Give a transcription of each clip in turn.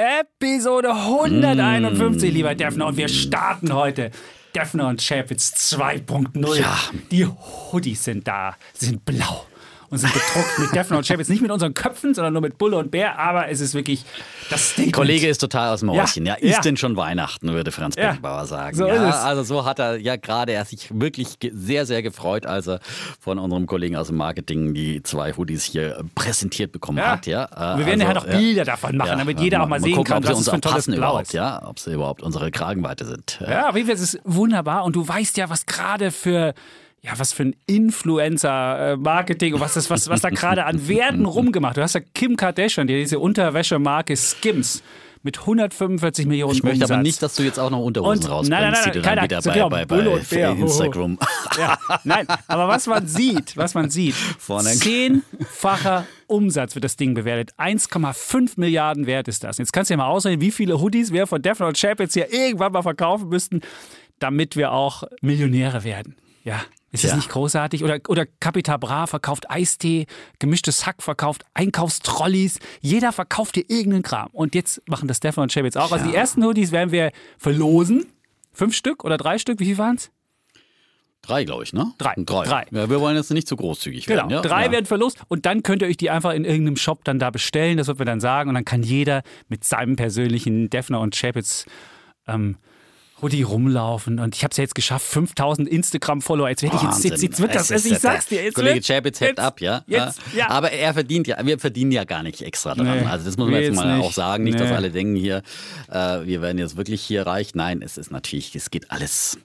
Episode 151, mm. lieber Defner. Und wir starten heute. Defner und Chapitz 2.0. Ja. Die Hoodies sind da. Sind blau und sind bedruckt mit Defner und Chef. nicht mit unseren Köpfen, sondern nur mit Bulle und Bär, aber es ist wirklich das Statement. Kollege ist total aus dem Häuschen. Ja, ja, ist ja. denn schon Weihnachten, würde Franz ja. Beckenbauer sagen. So ja, also so hat er ja gerade, er sich wirklich sehr, sehr gefreut, als er von unserem Kollegen aus dem Marketing die zwei Hoodies hier präsentiert bekommen hat. Ja. Wir werden also, ja noch Bilder davon machen, damit jeder auch mal sehen gucken, kann, was es für ein tolles Blau ist. Ja, ob sie überhaupt unsere Kragenweite sind. Ja, auf jeden Fall ist es wunderbar und du weißt ja, was gerade für ja, was für ein Influencer-Marketing und was, das, was, was da gerade an Werten rumgemacht. Du hast ja Kim Kardashian, die diese Unterwäschemarke Skims mit 145 Millionen Ich möchte Umsatz. aber nicht, dass du jetzt auch noch Unterhosen und, rausbringst, nein, nein, nein, die du dann wieder bei, bei, bei, bei Instagram... Ja, nein, aber was man sieht, was man sieht, zehnfacher Umsatz wird das Ding bewertet. 1,5 Milliarden wert ist das. Jetzt kannst du dir mal ausrechnen, wie viele Hoodies wir von Defner und Chapitz hier irgendwann mal verkaufen müssten, damit wir auch Millionäre werden. Ja, ist ja. das nicht großartig? Oder, oder Capital Bra verkauft Eistee, gemischtes Hack verkauft Einkaufstrolleys. Jeder verkauft hier irgendeinen Kram. Und jetzt machen das Stefan und Chef jetzt auch. Also ja. Also die ersten Hoodies werden wir verlosen. Fünf Stück oder drei Stück? Wie viel waren es? Drei, glaube ich, ne? Drei. Drei. Drei. Ja, wir wollen jetzt nicht zu großzügig genau. werden. Ja? Drei ja. werden verlost und dann könnt ihr euch die einfach in irgendeinem Shop dann da bestellen. Das wird wir dann sagen. Und dann kann jeder mit seinem persönlichen Defner und Chapitz ähm, Hoodie rumlaufen. Und ich habe es ja jetzt geschafft, 5000 Instagram-Follower. Jetzt, jetzt, jetzt, jetzt, wird das, es ich sag's dir. Jetzt Kollege Chapitz hebt ab, ja? Jetzt, ja. Aber er verdient ja, wir verdienen ja gar nicht extra dran. Nee, also das muss man jetzt mal nicht. auch sagen. Nicht, nee. dass alle denken hier, äh, wir werden jetzt wirklich hier reich. Nein, es ist natürlich, es geht alles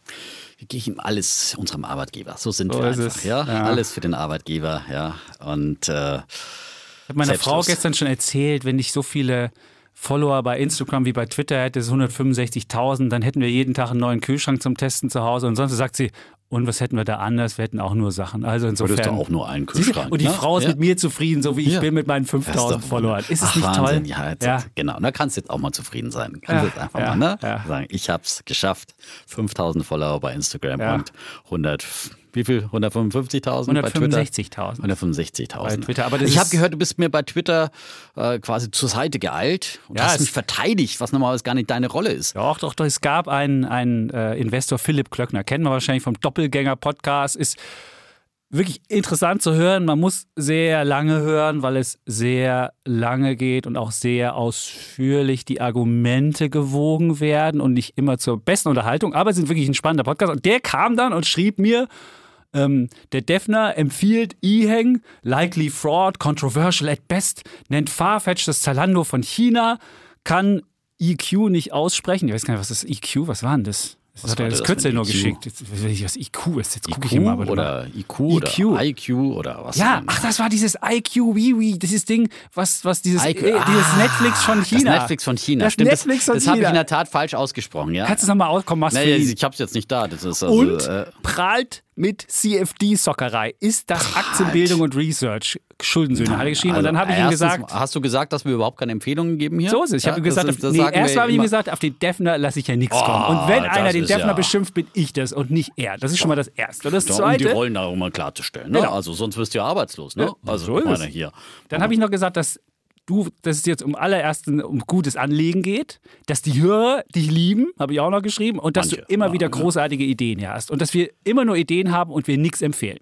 wir geben alles unserem Arbeitgeber. So sind so wir einfach. Ja? ja? Alles für den Arbeitgeber. Ja. Und äh, ich habe meiner Frau gestern schon erzählt, wenn ich so viele Follower bei Instagram wie bei Twitter hätte, es 165.000, dann hätten wir jeden Tag einen neuen Kühlschrank zum Testen zu Hause. Und sonst sagt sie, und was hätten wir da anders? Wir hätten auch nur Sachen. Also insofern. Würdest du auch nur einen Kühlschrank. Und die ne? Frau ist ja. mit mir zufrieden, so wie ich ja. bin mit meinen 5000 Followern. Ist es nicht Wahnsinn. toll? Ja, jetzt, ja, genau. Da kannst du jetzt auch mal zufrieden sein. Kannst ja. jetzt einfach mal ne? sagen, ich habe es geschafft. 5000 Follower bei Instagram und 100 wie viel? 155.000 bei Twitter? 165.000. 165.000. Bei Twitter. Aber ich habe gehört, du bist mir bei Twitter äh, quasi zur Seite geeilt und ja, hast mich verteidigt, was normalerweise gar nicht deine Rolle ist. Doch, doch, doch. Es gab einen, einen äh, Investor, Philipp Klöckner, kennen wir wahrscheinlich vom Doppelgänger-Podcast, ist wirklich interessant zu hören. Man muss sehr lange hören, weil es sehr lange geht und auch sehr ausführlich die Argumente gewogen werden und nicht immer zur besten Unterhaltung. Aber es ist wirklich ein spannender Podcast. Und der kam dann und schrieb mir, ähm, der Defner empfiehlt E-Hang, likely fraud, controversial at best, nennt Farfetch das Zalando von China, kann EQ nicht aussprechen. Ich weiß gar nicht, was ist EQ, was war denn das? Das hat er das Kürzel nur geschickt. Jetzt was IQ ist. Jetzt gucke ich mal. Oder IQ, IQ oder IQ oder was? Ja, ach, das war dieses IQ, Wiwi, dieses Ding, was, was dieses, IQ, äh, dieses ah, Netflix von China. Das Netflix von China. Das Stimmt, Netflix das, das habe ich in der Tat falsch ausgesprochen. Ja. Kannst du es nochmal auskommen? Machst nee, ich habe es jetzt nicht da. Das ist also, Und äh, prahlt mit CFD-Sockerei. Ist das prahlt. Aktienbildung und Research? Schuldensöhne hat er geschrieben. Also und dann habe ich ihm gesagt. Hast du gesagt, dass wir überhaupt keine Empfehlungen geben hier? So ist es. Ich ja, habe ihm gesagt, das, das nee, erst habe ich ihm gesagt, auf den Defner lasse ich ja nichts oh, kommen. Und wenn einer den Defner ja. beschimpft, bin ich das und nicht er. Das ist schon mal das Erste. Und das ja, Zweite. Um die Rollen da mal klarzustellen. Ne? Genau. Also sonst wirst du ja arbeitslos. Ne? Also so meine, hier. Dann habe ich noch gesagt, dass du, dass es jetzt um allerersten um gutes Anlegen geht, dass die Hörer dich lieben, habe ich auch noch geschrieben, und dass Manche, du immer wieder großartige Ideen hast und dass wir immer nur Ideen haben und wir nichts empfehlen.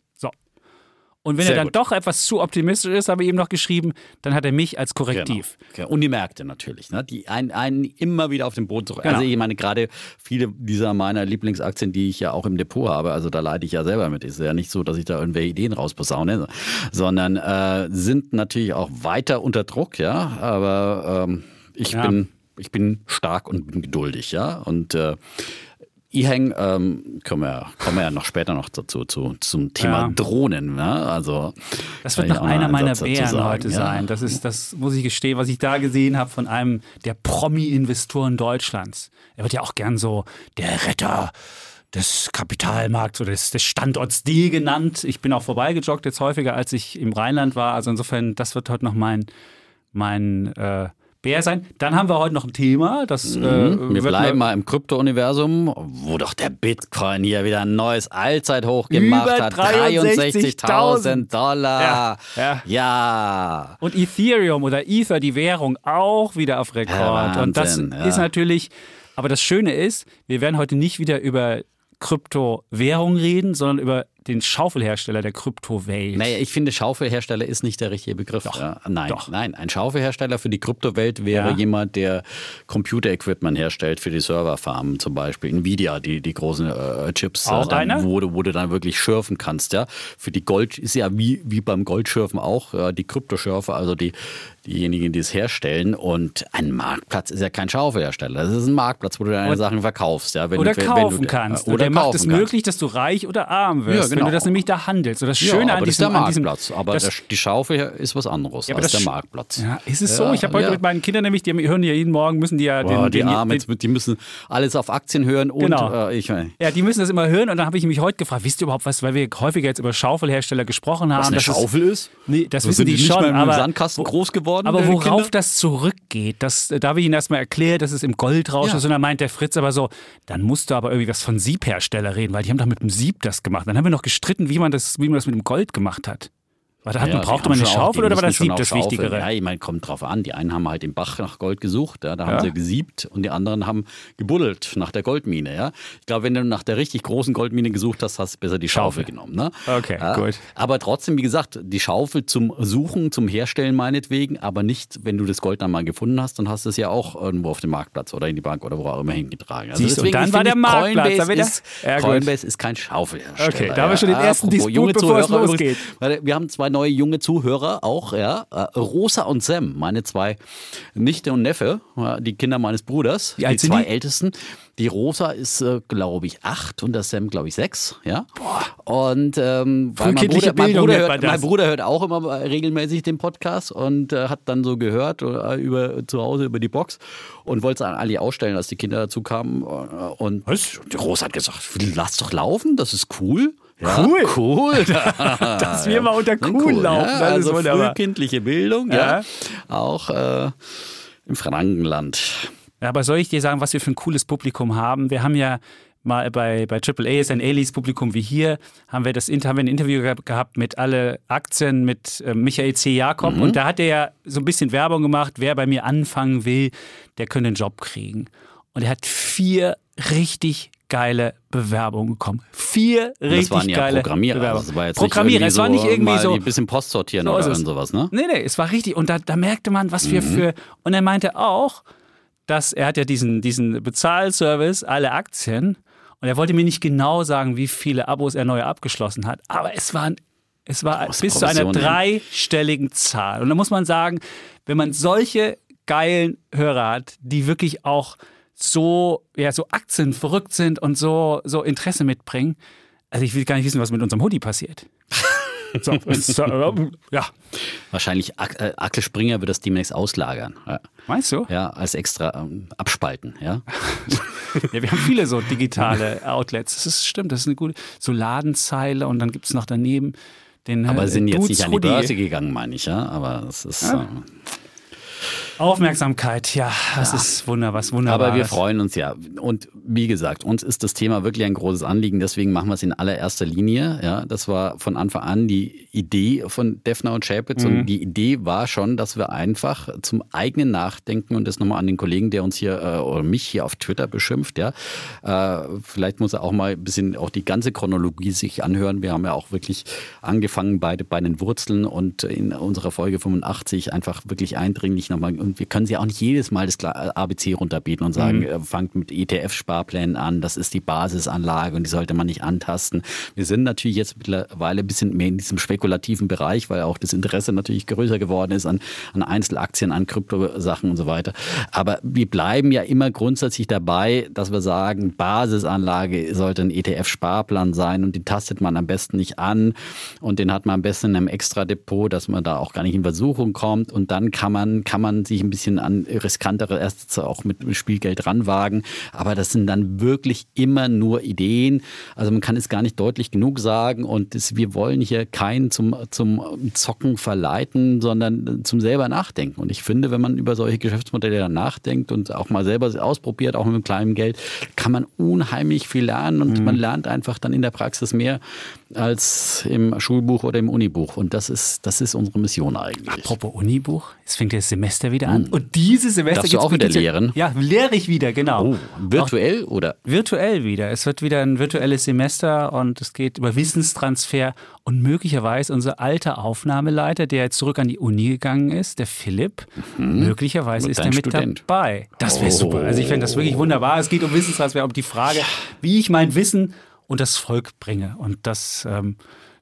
Und wenn Sehr er dann gut. doch etwas zu optimistisch ist, habe ich ihm noch geschrieben, dann hat er mich als Korrektiv. Genau. Und die Märkte natürlich, ne? die einen, einen immer wieder auf den Boden zurück. Genau. Also ich meine, gerade viele dieser meiner Lieblingsaktien, die ich ja auch im Depot habe, also da leite ich ja selber mit. Ist ja nicht so, dass ich da irgendwelche Ideen rausposaune, sondern äh, sind natürlich auch weiter unter Druck, ja. Aber ähm, ich ja. bin ich bin stark und bin geduldig, ja. Und äh, E-Hang ähm, kommen, wir, kommen wir ja noch später noch dazu, zu, zum Thema Ja. Drohnen. Ne? Also, Das wird noch einer meiner Bären heute ja. sein. Das ist, das muss ich gestehen, was ich da gesehen habe von einem der Promi-Investoren Deutschlands. Er wird ja auch gern so der Retter des Kapitalmarkts oder des, des Standorts D genannt. Ich bin auch vorbeigejoggt jetzt häufiger, als ich im Rheinland war. Also insofern, das wird heute noch mein, mein äh, Bär sein. Dann haben wir heute noch ein Thema. Das, äh, Mhm. Wir wird bleiben mal im Krypto-Universum, wo doch der Bitcoin hier wieder ein neues Allzeithoch gemacht hat. 63.000 63.000 Dollar. Ja, ja. ja. Und Ethereum oder Ether, die Währung, auch wieder auf Rekord. Ja, und das Wahnsinn, ist natürlich, aber das Schöne ist, wir werden heute nicht wieder über Kryptowährung reden, sondern über den Schaufelhersteller der Kryptowelt. Naja, ich finde, Schaufelhersteller ist nicht der richtige Begriff. Doch, ja, nein, doch. nein. Ein Schaufelhersteller für die Kryptowelt wäre Ja. jemand, der Computer-Equipment herstellt für die Serverfarmen, zum Beispiel Nvidia, die, die großen äh, Chips, Auch äh, dann, wo, du, wo du dann wirklich schürfen kannst. Ja? Für die Gold ist ja wie, wie beim Goldschürfen auch äh, die Kryptoschürfer, also die, diejenigen, die es herstellen. Und ein Marktplatz ist ja kein Schaufelhersteller. Das ist ein Marktplatz, wo du deine Und- Sachen verkaufst. Ja? Wenn oder du, wenn kaufen du, kannst. Oder und der macht es möglich, dass du reich oder arm wirst, Ja, genau. wenn du das nämlich da handelst. Und das Schöne ja, aber an das ist der diesem, diesem Marktplatz. aber das, die Schaufel ist was anderes Ja, als der Marktplatz. ja, ist es so? Ich habe heute mit meinen Kindern nämlich, die hören ja jeden Morgen, müssen die ja Boah, den, die den, Armen, den, die müssen alles auf Aktien hören und Genau. äh, ich Ja, die müssen das immer hören und dann habe ich mich heute gefragt, wisst ihr überhaupt was, weil wir häufiger jetzt über Schaufelhersteller gesprochen haben. was eine Schaufel ist? Nee, das So wissen sind die nicht schon, aber Sandkasten groß geworden, Aber die worauf das zurückgeht, das, da habe ich Ihnen erstmal erklärt, dass es im Goldrausch Ja. ist und dann meint der Fritz aber so, dann musst du aber irgendwie was von Siebhersteller reden, weil die haben doch mit dem Sieb das gemacht. Dann haben wir noch gestritten, wie man das, wie man das mit dem Gold gemacht hat. War da hat Ja, man, die brauchte man eine auch- Schaufel die oder war das Sieb auch das Schaufeln. Wichtigere? Ja, ich meine, kommt drauf an. Die einen haben halt den Bach nach Gold gesucht, ja, da haben Ja. sie gesiebt und die anderen haben gebuddelt nach der Goldmine. Ja. Ich glaube, wenn du nach der richtig großen Goldmine gesucht hast, hast du besser die Schaufel, Schaufel. genommen. Ne? Okay, ja. gut. Aber trotzdem, wie gesagt, die Schaufel zum Suchen, zum Herstellen meinetwegen, aber nicht, wenn du das Gold dann mal gefunden hast, dann hast du es ja auch irgendwo auf dem Marktplatz oder in die Bank oder wo auch immer hingetragen. Also Siehst du, und deswegen, dann war der Marktplatz, Coinbase, ist. Coinbase ist kein Schaufelhersteller. Okay, da haben wir schon den ersten Disput, bevor es losgeht. Warte, Wir haben zwei neue junge Zuhörer auch, ja. Äh, Rosa und Sam, meine zwei Nichte und Neffe, die Kinder meines Bruders, die zwei die? Ältesten. Die Rosa ist, äh, glaube ich, acht und der Sam, glaube ich, sechs, ja. Und ähm, mein Bruder, mein, Bruder hört, mein Bruder hört auch immer regelmäßig den Podcast und äh, hat dann so gehört äh, über zu Hause über die Box und wollte es an Ali ausstellen, als die Kinder dazu kamen. Und Was? die Rosa hat gesagt, lass doch laufen, das ist cool. Ja, Cool. Cool. Dass wir mal unter Dann cool laufen, Ja, das ist also frühkindliche Bildung, ja. Ja. Auch äh, im Frankenland. Ja, aber soll ich dir sagen, was wir für ein cooles Publikum haben? Wir haben ja mal bei, bei AAA ist ein ähnliches Publikum wie hier, haben wir das haben wir ein Interview gehabt- mit alle Aktien mit äh, Michael C. Jakob und da hat er ja so ein bisschen Werbung gemacht, wer bei mir anfangen will, der könnte einen Job kriegen. Und er hat vier richtig geile Bewerbungen bekommen. Vier Das richtig waren ja geile Programmierer. Bewerbungen. Das war Programmierer, es war nicht irgendwie so Ein bisschen Post sortieren So oder irgend sowas, ne? Nee, nee, es war richtig. Und da, da merkte man, was wir Mhm. für. Und er meinte auch, dass er hat ja diesen, diesen Bezahlservice, alle Aktien. Und er wollte mir nicht genau sagen, wie viele Abos er neu abgeschlossen hat. Aber es waren. Es war Große bis zu einer Provisionen. dreistelligen Zahl. Und da muss man sagen, wenn man solche geilen Hörer hat, die wirklich auch so, ja, so Aktien verrückt sind und so, so Interesse mitbringen. Also ich will gar nicht wissen, was mit unserem Hoodie passiert. So, ja, Wahrscheinlich äh, Axel Springer wird das demnächst auslagern. Ja, meinst du? ja als extra ähm, abspalten, ja. Ja, wir haben viele so digitale Outlets. Das ist, stimmt, das ist eine gute. So Ladenzeile und dann gibt es noch daneben den. Aber äh, sind jetzt Dudes nicht an die. Börse gegangen, meine ich, ja. Aber es ist. Ja. Äh, Aufmerksamkeit, ja, das ist wunder, was wunderbar. Aber wir freuen uns ja. Und wie gesagt, uns ist das Thema wirklich ein großes Anliegen. Deswegen machen wir es in allererster Linie. Ja, das war von Anfang an die Idee von Defner und Schäpitz. Mhm. Und die Idee war schon, dass wir einfach zum eigenen Nachdenken und das nochmal an den Kollegen, der uns hier äh, oder mich hier auf Twitter beschimpft, ja, äh, vielleicht muss er auch mal ein bisschen auch die ganze Chronologie sich anhören. Wir haben ja auch wirklich angefangen bei, bei den Wurzeln und in unserer Folge 85 einfach wirklich eindringlich nochmal und wir können sie auch nicht jedes Mal das ABC runterbieten und sagen, mhm. fangt mit ETF-Sparplänen an, das ist die Basisanlage und die sollte man nicht antasten. Wir sind natürlich jetzt mittlerweile ein bisschen mehr in diesem spekulativen Bereich, weil auch das Interesse natürlich größer geworden ist an, an Einzelaktien, an Kryptosachen und so weiter. Aber wir bleiben ja immer grundsätzlich dabei, dass wir sagen, Basisanlage sollte ein ETF-Sparplan sein und den tastet man am besten nicht an und den hat man am besten in einem Extra-Depot, dass man da auch gar nicht in Versuchung kommt und dann kann man, kann man sich ein bisschen an riskantere Assets auch mit Spielgeld ranwagen. Aber das sind dann wirklich immer nur Ideen. Also man kann es gar nicht deutlich genug sagen und das, wir wollen hier keinen zum, zum Zocken verleiten, sondern zum selber nachdenken. Und ich finde, wenn man über solche Geschäftsmodelle dann nachdenkt und auch mal selber ausprobiert, auch mit kleinem Geld, kann man unheimlich viel lernen und mhm. man lernt einfach dann in der Praxis mehr als im Schulbuch oder im Unibuch. Und das ist, das ist unsere Mission eigentlich. Apropos Unibuch, es fängt das Semester wieder an. Mhm. Und dieses Semester Darfst du auch wieder lehren? Ja, lehre ich wieder, genau. Oh, virtuell auch oder? Virtuell wieder. Es wird wieder ein virtuelles Semester und es geht über Wissenstransfer und möglicherweise unser alter Aufnahmeleiter, der jetzt zurück an die Uni gegangen ist, der Philipp, mhm. möglicherweise ist er mit Student. dabei. Das wäre oh. super. Also ich fände das wirklich wunderbar. Es geht um Wissenstransfer, um die Frage, wie ich mein Wissen und das Volk bringe. Und das ähm,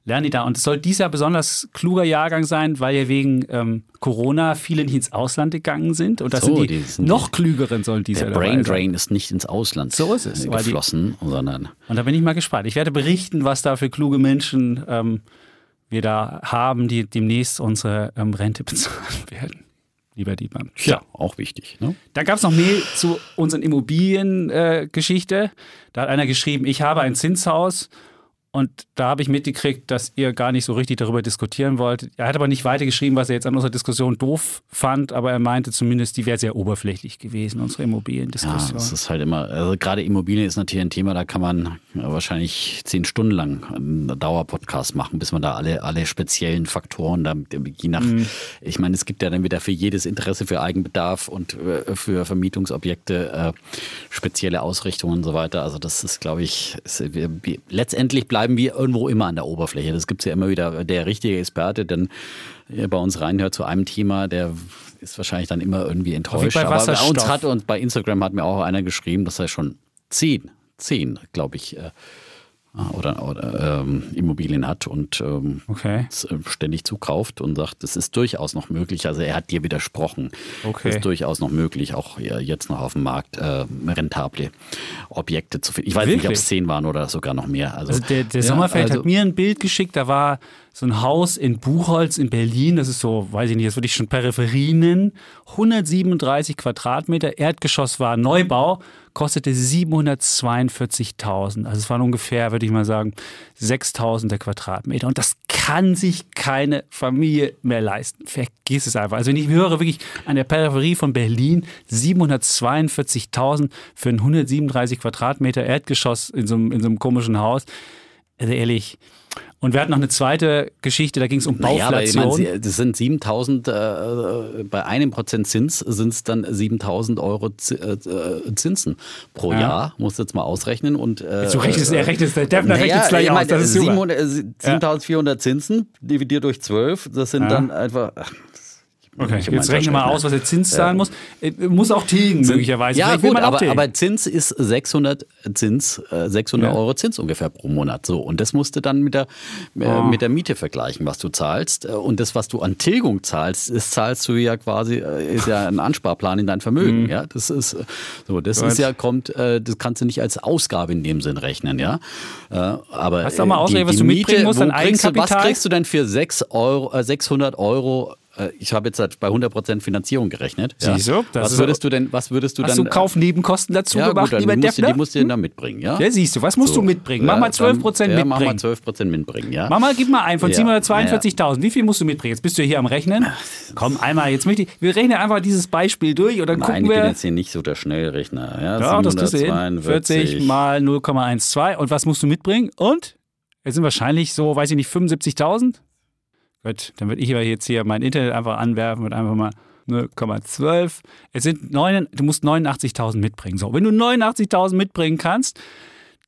lernen die da. Und es soll dieser besonders kluger Jahrgang sein, weil ja wegen ähm, Corona viele nicht ins Ausland gegangen sind. Und das so, sind die, die sind noch klügeren sollen dieser Der Brain Drain ist nicht ins Ausland so ist es, geflossen, die, sondern. Und da bin ich mal gespannt. Ich werde berichten, was da für kluge Menschen ähm, wir da haben, die demnächst unsere ähm, Rente bezahlen werden lieber Dietmar. Ja, auch wichtig. Ne? Dann gab es noch Mail zu unseren Immobiliengeschichte. Äh, da hat einer geschrieben, ich habe ein Zinshaus und da habe ich mitgekriegt, dass ihr gar nicht so richtig darüber diskutieren wollt. Er hat aber nicht weitergeschrieben, was er jetzt an unserer Diskussion doof fand, aber er meinte zumindest, die wäre sehr oberflächlich gewesen, unsere Immobiliendiskussion. Ja, das ist halt immer, also gerade Immobilien ist natürlich ein Thema, da kann man wahrscheinlich zehn Stunden lang einen Dauerpodcast machen, bis man da alle, alle speziellen Faktoren, da, je nach, mhm. ich meine, es gibt ja dann wieder für jedes Interesse für Eigenbedarf und äh, für Vermietungsobjekte äh, spezielle Ausrichtungen und so weiter. Also das ist, glaube ich, ist, letztendlich bleibt bleiben wir irgendwo immer an der Oberfläche. Das gibt es ja immer wieder. Der richtige Experte, der bei uns reinhört zu einem Thema, der ist wahrscheinlich dann immer irgendwie enttäuscht. Aber bei uns hat und bei Instagram hat mir auch einer geschrieben, dass er schon zehn, zehn, glaube ich, äh, oder, oder ähm, Immobilien hat und ähm, okay. Äh, ständig zukauft und sagt, es ist durchaus noch möglich. Also er hat dir widersprochen. Okay. Es ist durchaus noch möglich, auch jetzt noch auf dem Markt äh, rentable Objekte zu finden. Ich weiß Wirklich? nicht, ob es zehn waren oder sogar noch mehr. Also, also der, der ja, Sommerfeld also, hat mir ein Bild geschickt, da war so ein Haus in Buchholz in Berlin, das ist so, weiß ich nicht, das würde ich schon Peripherie nennen, 137 Quadratmeter, Erdgeschoss war Neubau, kostete 742.000. Also es waren ungefähr, würde ich mal sagen, 6.000 der Quadratmeter. Und das kann sich keine Familie mehr leisten. Vergiss es einfach. Also wenn ich höre wirklich an der Peripherie von Berlin 742.000 für ein 137 Quadratmeter Erdgeschoss in so einem, in so einem komischen Haus, also ehrlich, und wir hatten noch eine zweite Geschichte, da ging es um Bauflation. Naja, meine, das sind 7000, äh, bei einem Prozent Zins sind es dann 7000 Euro äh, Zinsen pro ja. Jahr, musst du jetzt mal ausrechnen. Und, äh, du rechnest, er rechnet, der Defner naja, rechnet gleich aus, das ist 700, 7400 Zinsen dividiert durch 12, das sind ja. dann einfach, ach, Okay, jetzt rechne mal aus, was der Zins zahlen muss. Äh, muss auch tilgen, möglicherweise. Ja, gut, aber, aber, Zins ist 600, Zins, 600 äh, ja. Euro Zins ungefähr pro Monat. So, und das musst du dann mit der, oh. mit der Miete vergleichen, was du zahlst. Und das, was du an Tilgung zahlst, das zahlst du ja quasi, ist ja ein Ansparplan in dein Vermögen. Mhm. Ja, das ist so, das ist ja, kommt, das kannst du nicht als Ausgabe in dem Sinn rechnen, ja. Aber Hast du auch mal ausrechnen, was du mitbringen musst an Eigenkapital? Was kriegst du denn für 6 Euro, 600 Euro ich habe jetzt halt bei 100% Finanzierung gerechnet. Ja. Siehst du? was würdest du denn, was würdest du Hast dann? du Kaufnebenkosten dazu ja, gemacht, gut, lieber musst du, Die musst du denn da mitbringen, ja? Ja, siehst du, was musst so. du mitbringen? Mach mal 12% dann, mitbringen. Ja, mach mal 12% mitbringen, ja. Mach mal, gib mal ein von ja. 742.000. Wie viel musst du mitbringen? Jetzt bist du hier am Rechnen. Komm, einmal, jetzt möchte ich, wir rechnen einfach dieses Beispiel durch und dann Nein, gucken wir. ich bin jetzt hier nicht so der Schnellrechner. Ja, ja das kriegst du hin. 40 mal 0,12 und was musst du mitbringen? Und? Jetzt sind wahrscheinlich so, weiß ich nicht, 75.000? Gut, dann würde ich aber jetzt hier mein Internet einfach anwerfen und einfach mal 0,12. Es sind 9, du musst 89.000 mitbringen. So, wenn du 89.000 mitbringen kannst,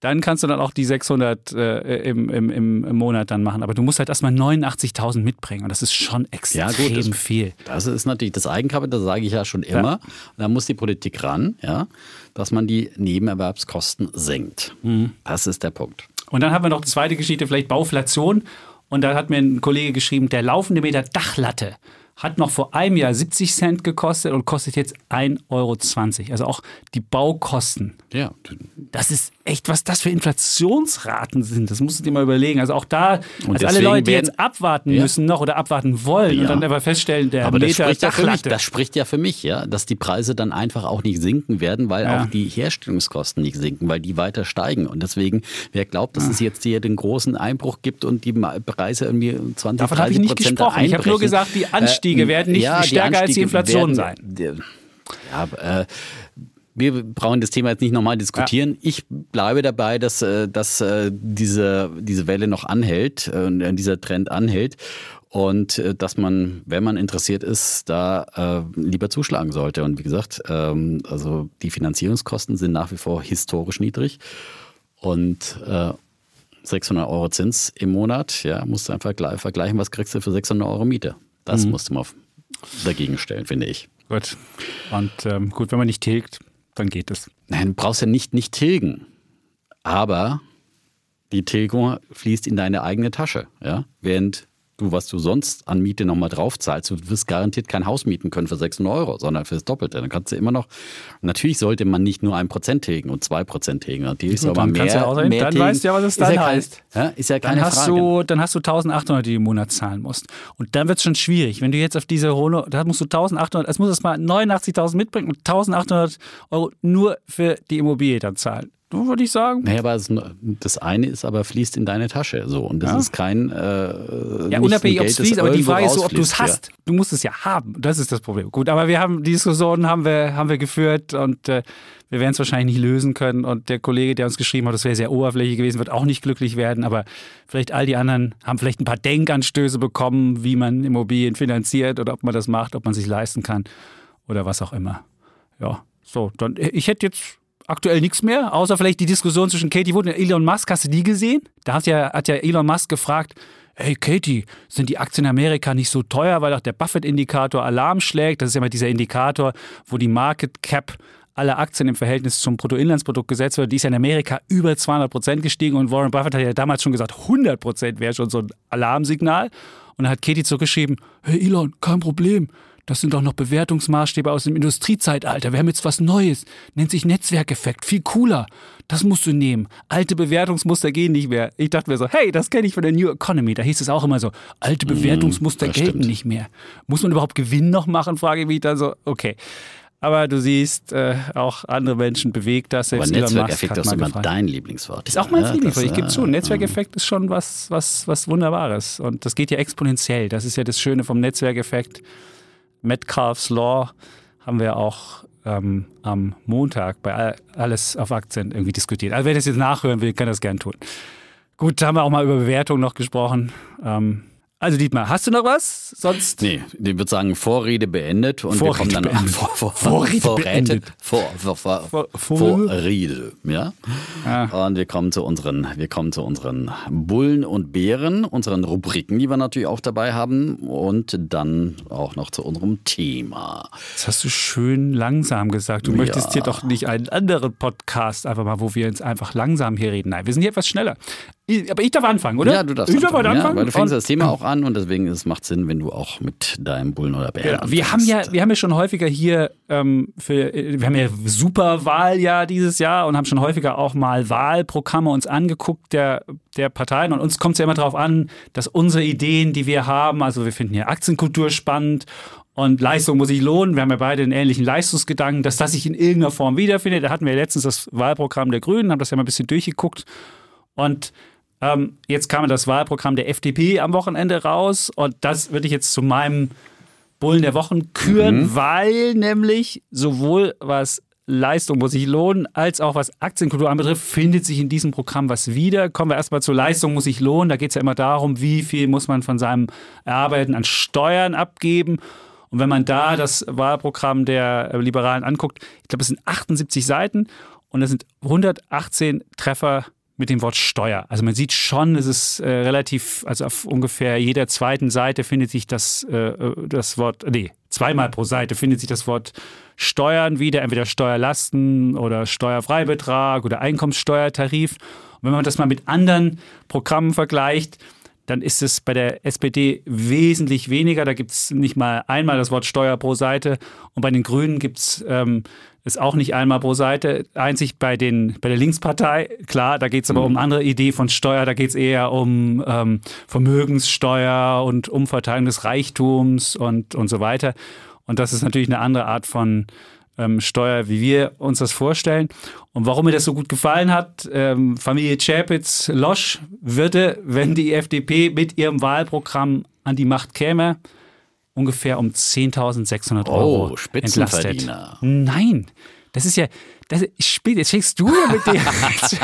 dann kannst du dann auch die 600 äh, im, im, im, Monat dann machen. Aber du musst halt erstmal 89.000 mitbringen und das ist schon extrem ja, gut, das, viel. Das ist natürlich das Eigenkapital, das sage ich ja schon immer. Ja. Da muss die Politik ran, ja, dass man die Nebenerwerbskosten senkt. Mhm. Das ist der Punkt. Und dann haben wir noch die zweite Geschichte, vielleicht Bauflation. Und da hat mir ein Kollege geschrieben, der laufende Meter Dachlatte hat noch vor einem Jahr 70 Cent gekostet und kostet jetzt 1,20 Euro. Also auch die Baukosten. Ja. Das ist echt, was das für Inflationsraten sind. Das musst du dir mal überlegen. Also auch da, also alle Leute, die jetzt abwarten ja. müssen noch oder abwarten wollen ja. und dann aber feststellen, der aber Meter das spricht, ja für mich, das spricht ja für mich, ja, dass die Preise dann einfach auch nicht sinken werden, weil ja. auch die Herstellungskosten nicht sinken, weil die weiter steigen. Und deswegen, wer glaubt, dass es jetzt hier den großen Einbruch gibt und die Preise irgendwie 20, Davon 30 ich nicht Prozent gesprochen. Ich habe nur gesagt, die Anstiege äh, werden nicht stärker als die Inflation werden, sein. Ja, äh, wir brauchen das Thema jetzt nicht nochmal diskutieren. Ja. Ich bleibe dabei, dass, äh, dass äh, diese, diese Welle noch anhält, äh, dieser Trend anhält und dass man, wenn man interessiert ist, da äh, lieber zuschlagen sollte. Und wie gesagt, ähm, also die Finanzierungskosten sind nach wie vor historisch niedrig und äh, 600 Euro Zins im Monat, ja, musst du einfach vergleichen, was kriegst du für 600 Euro Miete. Das mhm. musst du mal dagegen stellen, finde ich. Gut. Und ähm, gut, wenn man nicht tilgt, dann geht es. Nein, du brauchst ja nicht, nicht tilgen. Aber die Tilgung fließt in deine eigene Tasche. Ja? Während du, was du sonst an Miete nochmal drauf zahlst, du wirst garantiert kein Haus mieten können für 600 Euro, sondern für das Doppelte. Dann kannst du immer noch, natürlich sollte man nicht nur ein Prozent tilgen und zwei Prozent tilgen. Natürlich soll man mehr, ja mehr Dann tilgen. weißt du ja, was es dann ja heißt. ja, ist ja keine dann hast Frage. Du, dann hast du 1800, die du im Monat zahlen musst. Und dann wird es schon schwierig. Wenn du jetzt auf diese hohe, da musst du 1800, es muss erstmal 89.000 mitbringen und 1800 Euro nur für die Immobilie dann zahlen würde ich sagen. Naja, aber das eine ist aber fließt in deine Tasche so und das ja. ist kein äh, Ja, unabhängig ob es fließt, aber die Frage ist so, ob du es hast. Ja. Du musst es ja haben. Das ist das Problem. Gut, aber wir haben die Diskussion haben wir, haben wir geführt und äh, wir werden es wahrscheinlich nicht lösen können und der Kollege, der uns geschrieben hat, das wäre sehr oberflächlich gewesen, wird auch nicht glücklich werden, aber vielleicht all die anderen haben vielleicht ein paar Denkanstöße bekommen, wie man Immobilien finanziert oder ob man das macht, ob man sich leisten kann oder was auch immer. Ja, so, dann ich hätte jetzt aktuell nichts mehr, außer vielleicht die Diskussion zwischen Katie Wood und Elon Musk. Hast du die gesehen? Da hat ja, hat ja Elon Musk gefragt, hey Katie, sind die Aktien in Amerika nicht so teuer, weil auch der Buffett-Indikator Alarm schlägt? Das ist ja mal dieser Indikator, wo die Market Cap aller Aktien im Verhältnis zum Bruttoinlandsprodukt gesetzt wird. Die ist ja in Amerika über 200 Prozent gestiegen und Warren Buffett hat ja damals schon gesagt, 100 Prozent wäre schon so ein Alarmsignal. Und dann hat Katie zurückgeschrieben, hey Elon, kein Problem. Das sind doch noch Bewertungsmaßstäbe aus dem Industriezeitalter. Wir haben jetzt was Neues. Nennt sich Netzwerkeffekt. Viel cooler. Das musst du nehmen. Alte Bewertungsmuster gehen nicht mehr. Ich dachte mir so, hey, das kenne ich von der New Economy. Da hieß es auch immer so, alte mhm, Bewertungsmuster mm, gelten stimmt. nicht mehr. Muss man überhaupt Gewinn noch machen? Frage ich mich dann so, okay. Aber du siehst, äh, auch andere Menschen bewegt das. Selbst Aber Netzwerkeffekt ist immer dein Lieblingswort. Ist auch mein ja, Lieblingswort. Ich gebe zu, Netzwerkeffekt ist schon was, was, was Wunderbares. Und das geht ja exponentiell. Das ist ja das Schöne vom Netzwerkeffekt. Metcalf's Law haben wir auch ähm, am Montag bei Alles auf Aktien irgendwie diskutiert. Also wer das jetzt nachhören will, kann das gern tun. Gut, da haben wir auch mal über Bewertung noch gesprochen. Ähm, also Dietmar, hast du noch was? Sonst? Nee, ich würde sagen, Vorrede beendet und Vorrede wir kommen dann vor, vor, Vorrede Vorräte, beendet. Vor, vor, vor, vor, Vorrede, ja? ja. Und wir kommen zu unseren, wir kommen zu unseren Bullen und Bären, unseren Rubriken, die wir natürlich auch dabei haben und dann auch noch zu unserem Thema. Das hast du schön langsam gesagt. Du ja. möchtest hier doch nicht einen anderen Podcast einfach mal, wo wir uns einfach langsam hier reden. Nein, wir sind hier etwas schneller. Aber ich darf anfangen, oder? Ja, du darfst ich darf anfangen, anfangen. Ja, weil du fängst das Thema auch an und deswegen es macht Sinn, wenn du auch mit deinem Bullen oder Bären ja, wir haben ja, Wir haben ja schon häufiger hier, ähm, für, wir haben ja Superwahljahr dieses Jahr und haben schon häufiger auch mal Wahlprogramme uns angeguckt der, der Parteien. Und uns kommt es ja immer darauf an, dass unsere Ideen, die wir haben, also wir finden ja Aktienkultur spannend und Leistung muss sich lohnen. Wir haben ja beide einen ähnlichen Leistungsgedanken, dass das sich in irgendeiner Form wiederfindet. Da hatten wir letztens das Wahlprogramm der Grünen, haben das ja mal ein bisschen durchgeguckt. Und ähm, jetzt kam das Wahlprogramm der FDP am Wochenende raus und das würde ich jetzt zu meinem Bullen der Wochen küren, mhm. weil nämlich sowohl was Leistung muss sich lohnen, als auch was Aktienkultur anbetrifft, findet sich in diesem Programm was wieder. Kommen wir erstmal zur Leistung muss sich lohnen. Da geht es ja immer darum, wie viel muss man von seinem Erarbeiten an Steuern abgeben. Und wenn man da das Wahlprogramm der Liberalen anguckt, ich glaube, es sind 78 Seiten und das sind 118 Treffer mit dem Wort Steuer. Also man sieht schon, es ist äh, relativ, also auf ungefähr jeder zweiten Seite findet sich das, äh, äh, das Wort, nee, zweimal pro Seite findet sich das Wort Steuern wieder, entweder Steuerlasten oder Steuerfreibetrag oder Einkommenssteuertarif. Und wenn man das mal mit anderen Programmen vergleicht, dann ist es bei der SPD wesentlich weniger. Da gibt es nicht mal einmal das Wort Steuer pro Seite. Und bei den Grünen gibt es ähm, ist auch nicht einmal pro Seite. Einzig bei, den, bei der Linkspartei, klar, da geht es aber mhm. um andere Idee von Steuer, da geht es eher um ähm, Vermögenssteuer und Umverteilung des Reichtums und, und so weiter. Und das ist natürlich eine andere Art von ähm, Steuer, wie wir uns das vorstellen. Und warum mir das so gut gefallen hat, ähm, Familie Czapitz-Losch würde, wenn die FDP mit ihrem Wahlprogramm an die Macht käme, ungefähr um 10.600 Euro oh, entlastet. Nein, das ist ja, das, jetzt fängst du ja mit dem,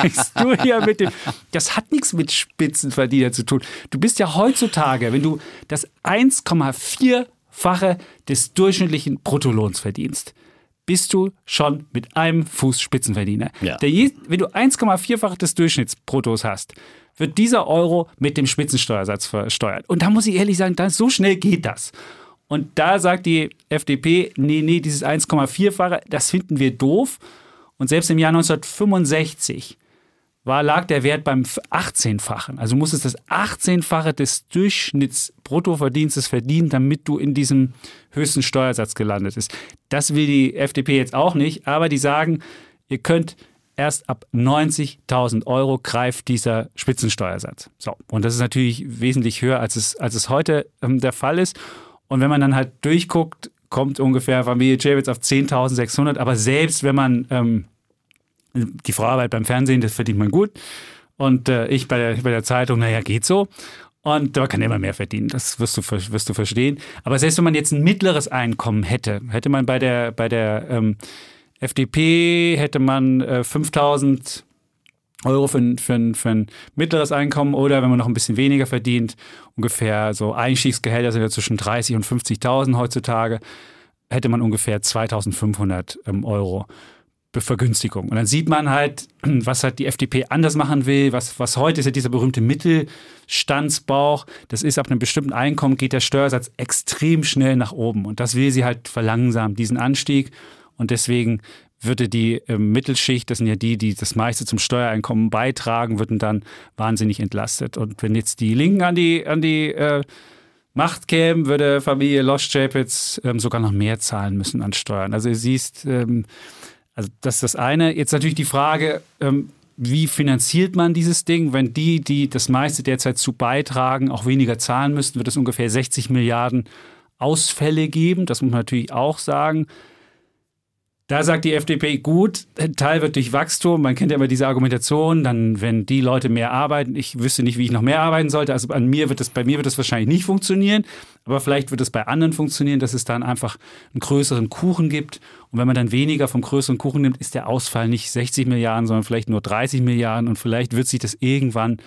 jetzt du ja mit dem, das hat nichts mit Spitzenverdiener zu tun. Du bist ja heutzutage, wenn du das 1,4-fache des durchschnittlichen Bruttolohns verdienst, bist du schon mit einem Fuß Spitzenverdiener. Ja. Je, wenn du 1,4-fach des Durchschnittsbruttos hast, wird dieser Euro mit dem Spitzensteuersatz versteuert. Und da muss ich ehrlich sagen, so schnell geht das. Und da sagt die FDP, nee, nee, dieses 1,4-fache, das finden wir doof. Und selbst im Jahr 1965 war, lag der Wert beim 18-fachen. Also du musstest das 18-fache des Durchschnittsbruttoverdienstes verdienen, damit du in diesem höchsten Steuersatz gelandet bist. Das will die FDP jetzt auch nicht, aber die sagen, ihr könnt erst ab 90.000 Euro greift dieser Spitzensteuersatz. So, und das ist natürlich wesentlich höher, als es, als es heute ähm, der Fall ist. Und wenn man dann halt durchguckt, kommt ungefähr Familie Javits auf 10.600. Aber selbst wenn man ähm, die Frau arbeitet beim Fernsehen, das verdient man gut. Und äh, ich bei der, bei der Zeitung, naja, geht so. Und da kann immer mehr verdienen, das wirst du, wirst du verstehen. Aber selbst wenn man jetzt ein mittleres Einkommen hätte, hätte man bei der, bei der ähm, FDP, hätte man äh, 5000 Euro für, für, für ein mittleres Einkommen oder wenn man noch ein bisschen weniger verdient, ungefähr so Einstiegsgehälter sind ja zwischen 30 und 50.000 heutzutage, hätte man ungefähr 2500 ähm, Euro Vergünstigung. Und dann sieht man halt, was halt die FDP anders machen will. Was, was heute ist ja dieser berühmte Mittelstandsbauch. Das ist ab einem bestimmten Einkommen geht der Steuersatz extrem schnell nach oben. Und das will sie halt verlangsamen, diesen Anstieg. Und deswegen würde die äh, Mittelschicht, das sind ja die, die das meiste zum Steuereinkommen beitragen, würden dann wahnsinnig entlastet. Und wenn jetzt die Linken an die, an die äh, Macht kämen, würde Familie Losch-Chapitz ähm, sogar noch mehr zahlen müssen an Steuern. Also ihr siehst, ähm, also das ist das eine. Jetzt natürlich die Frage, ähm, wie finanziert man dieses Ding? Wenn die, die das meiste derzeit zu beitragen, auch weniger zahlen müssten, wird es ungefähr 60 Milliarden Ausfälle geben. Das muss man natürlich auch sagen. Da sagt die FDP, gut, ein Teil wird durch Wachstum. Man kennt ja immer diese Argumentation, dann, wenn die Leute mehr arbeiten, ich wüsste nicht, wie ich noch mehr arbeiten sollte. Also an mir wird das, bei mir wird das wahrscheinlich nicht funktionieren, aber vielleicht wird es bei anderen funktionieren, dass es dann einfach einen größeren Kuchen gibt. Und wenn man dann weniger vom größeren Kuchen nimmt, ist der Ausfall nicht 60 Milliarden, sondern vielleicht nur 30 Milliarden. Und vielleicht wird sich das irgendwann